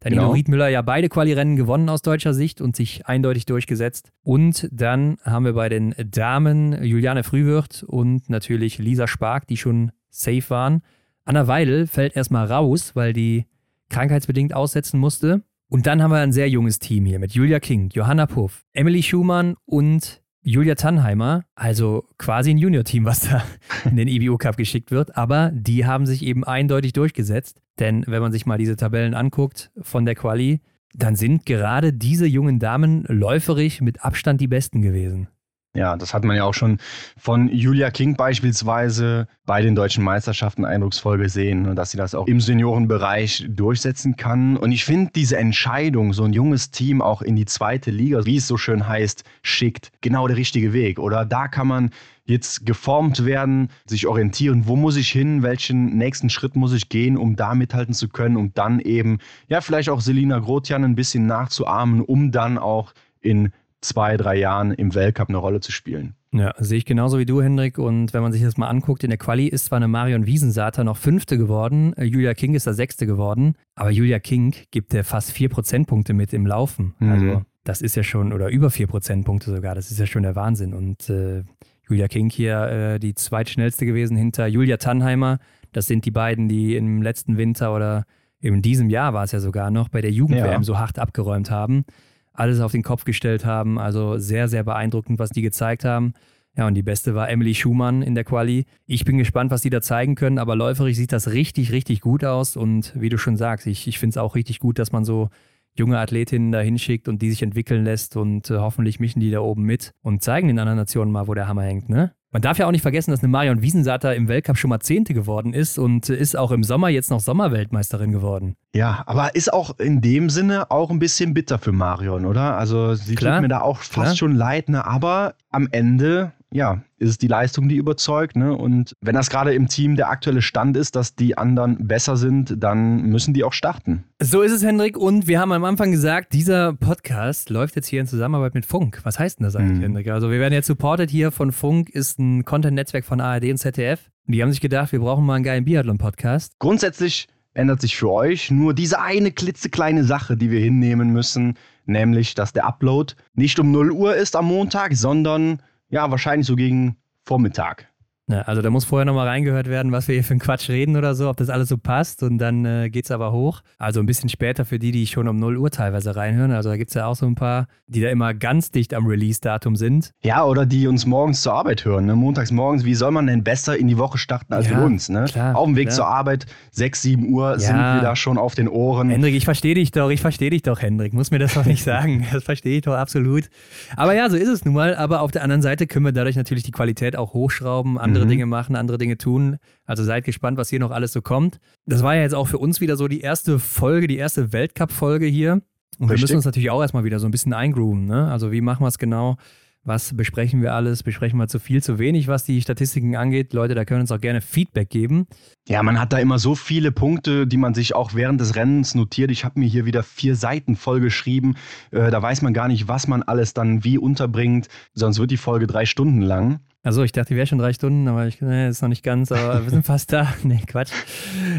Danilo genau. Riedmüller ja beide Quali-Rennen gewonnen aus deutscher Sicht und sich eindeutig durchgesetzt. Und dann haben wir bei den Damen Juliane Frühwirth und natürlich Lisa Spark, die schon safe waren. Anna Weidel fällt erstmal raus, weil die krankheitsbedingt aussetzen musste. Und dann haben wir ein sehr junges Team hier mit Julia King, Johanna Puff, Emily Schumann und Julia Tannheimer, also quasi ein Junior-Team, was da in den IBU Cup geschickt wird, aber die haben sich eben eindeutig durchgesetzt. Denn wenn man sich mal diese Tabellen anguckt von der Quali, dann sind gerade diese jungen Damen läuferig mit Abstand die besten gewesen. Ja, das hat man ja auch schon von Julia King beispielsweise bei den deutschen Meisterschaften eindrucksvoll gesehen, ne, dass sie das auch im Seniorenbereich durchsetzen kann. Und ich finde diese Entscheidung, so ein junges Team auch in die zweite Liga, wie es so schön heißt, schickt, genau der richtige Weg. Oder da kann man jetzt geformt werden, sich orientieren, wo muss ich hin, welchen nächsten Schritt muss ich gehen, um da mithalten zu können, um dann eben, ja, vielleicht auch Selina Grotian ein bisschen nachzuahmen, um dann auch in zwei, drei Jahren im Weltcup eine Rolle zu spielen. Ja, sehe ich genauso wie du, Hendrik. Und wenn man sich das mal anguckt, in der Quali ist zwar eine Marion Wiesensater noch Fünfte geworden, äh, Julia King ist da Sechste geworden, aber Julia King gibt ja fast vier Prozentpunkte mit im Laufen. Mhm. Also das ist ja schon, oder über vier Prozentpunkte sogar, das ist ja schon der Wahnsinn. Und äh, Julia King hier äh, die zweitschnellste gewesen hinter Julia Tannheimer. Das sind die beiden, die im letzten Winter oder in diesem Jahr war es ja sogar noch bei der Jugend-WM ja. so hart abgeräumt haben alles auf den Kopf gestellt haben. Also sehr, sehr beeindruckend, was die gezeigt haben. Ja, und die beste war Emily Schumann in der Quali. Ich bin gespannt, was die da zeigen können, aber läuferig sieht das richtig, richtig gut aus. Und wie du schon sagst, ich, ich finde es auch richtig gut, dass man so junge Athletinnen da hinschickt und die sich entwickeln lässt und äh, hoffentlich mischen die da oben mit und zeigen den anderen Nationen mal, wo der Hammer hängt, ne? Man darf ja auch nicht vergessen, dass eine Marion Wiesensatter im Weltcup schon mal Zehnte geworden ist und ist auch im Sommer jetzt noch Sommerweltmeisterin geworden. Ja, aber ist auch in dem Sinne auch ein bisschen bitter für Marion, oder? Also sie Klar. tut mir da auch fast Klar. schon leid, ne? aber am Ende ja, ist es die Leistung, die überzeugt. Ne? Und wenn das gerade im Team der aktuelle Stand ist, dass die anderen besser sind, dann müssen die auch starten. So ist es, Hendrik. Und wir haben am Anfang gesagt, dieser Podcast läuft jetzt hier in Zusammenarbeit mit Funk. Was heißt denn das eigentlich, mhm. Hendrik? Also wir werden jetzt supported hier von Funk, ist ein Content-Netzwerk von ARD und ZDF. Und die haben sich gedacht, wir brauchen mal einen geilen Biathlon-Podcast. Grundsätzlich ändert sich für euch nur diese eine klitzekleine Sache, die wir hinnehmen müssen, nämlich, dass der Upload nicht um 0 Uhr ist am Montag, sondern ja, wahrscheinlich so gegen Vormittag. Ja, also da muss vorher nochmal reingehört werden, was wir hier für einen Quatsch reden oder so, ob das alles so passt und dann äh, geht es aber hoch. Also ein bisschen später für die, die schon um 0 Uhr teilweise reinhören. Also da gibt es ja auch so ein paar, die da immer ganz dicht am Release-Datum sind. Ja, oder die uns morgens zur Arbeit hören. Ne? Montags morgens, wie soll man denn besser in die Woche starten als ja, mit uns? Ne? Klar, auf dem Weg klar. zur Arbeit, 6, 7 Uhr ja. sind wir da schon auf den Ohren. Hendrik, ich verstehe dich doch, ich verstehe dich doch, Hendrik. Muss mir das doch nicht sagen. Das verstehe ich doch absolut. Aber ja, so ist es nun mal. Aber auf der anderen Seite können wir dadurch natürlich die Qualität auch hochschrauben, andere mhm. Dinge machen, andere andere Dinge tun. Also seid gespannt, was hier noch alles so kommt. Das war ja jetzt auch für uns wieder so die erste Folge, die erste Weltcup-Folge hier. Und Richtig. wir müssen uns natürlich auch erstmal wieder so ein bisschen eingrooven. Ne? Also wie machen wir es genau? Was besprechen wir alles? Besprechen wir zu viel, zu wenig, was die Statistiken angeht? Leute, da können uns auch gerne Feedback geben. Ja, man hat da immer so viele Punkte, die man sich auch während des Rennens notiert. Ich habe mir hier wieder vier Seiten vollgeschrieben. Äh, da weiß man gar nicht, was man alles dann wie unterbringt. Sonst wird die Folge drei Stunden lang. Also ich dachte, die wäre schon drei Stunden, aber ich nee, ist noch nicht ganz, aber wir sind fast da. Nee, Quatsch.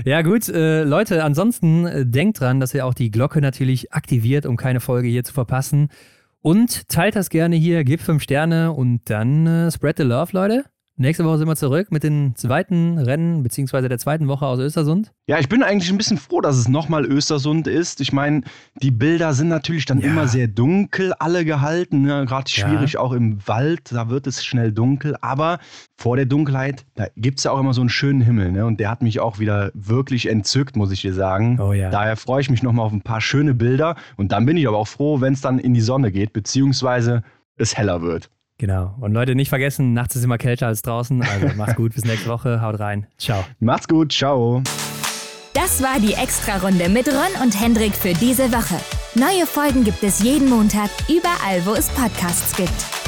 Ja gut, äh, Leute, ansonsten äh, denkt dran, dass ihr auch die Glocke natürlich aktiviert, um keine Folge hier zu verpassen. Und teilt das gerne hier, gebt fünf Sterne und dann äh, spread the love, Leute. Nächste Woche sind wir zurück mit den zweiten Rennen, beziehungsweise der zweiten Woche aus Östersund. Ja, ich bin eigentlich ein bisschen froh, dass es nochmal Östersund ist. Ich meine, die Bilder sind natürlich dann ja. immer sehr dunkel, alle gehalten. Ne? Gerade schwierig ja. auch im Wald, da wird es schnell dunkel. Aber vor der Dunkelheit, da gibt es ja auch immer so einen schönen Himmel. Ne? Und der hat mich auch wieder wirklich entzückt, muss ich dir sagen. Oh ja. Daher freue ich mich nochmal auf ein paar schöne Bilder. Und dann bin ich aber auch froh, wenn es dann in die Sonne geht, beziehungsweise es heller wird. Genau. Und Leute, nicht vergessen, nachts ist immer kälter als draußen. Also macht's gut, bis nächste Woche. Haut rein. Ciao. Macht's gut. Ciao. Das war die Extra-Runde mit Ron und Hendrik für diese Woche. Neue Folgen gibt es jeden Montag, überall, wo es Podcasts gibt.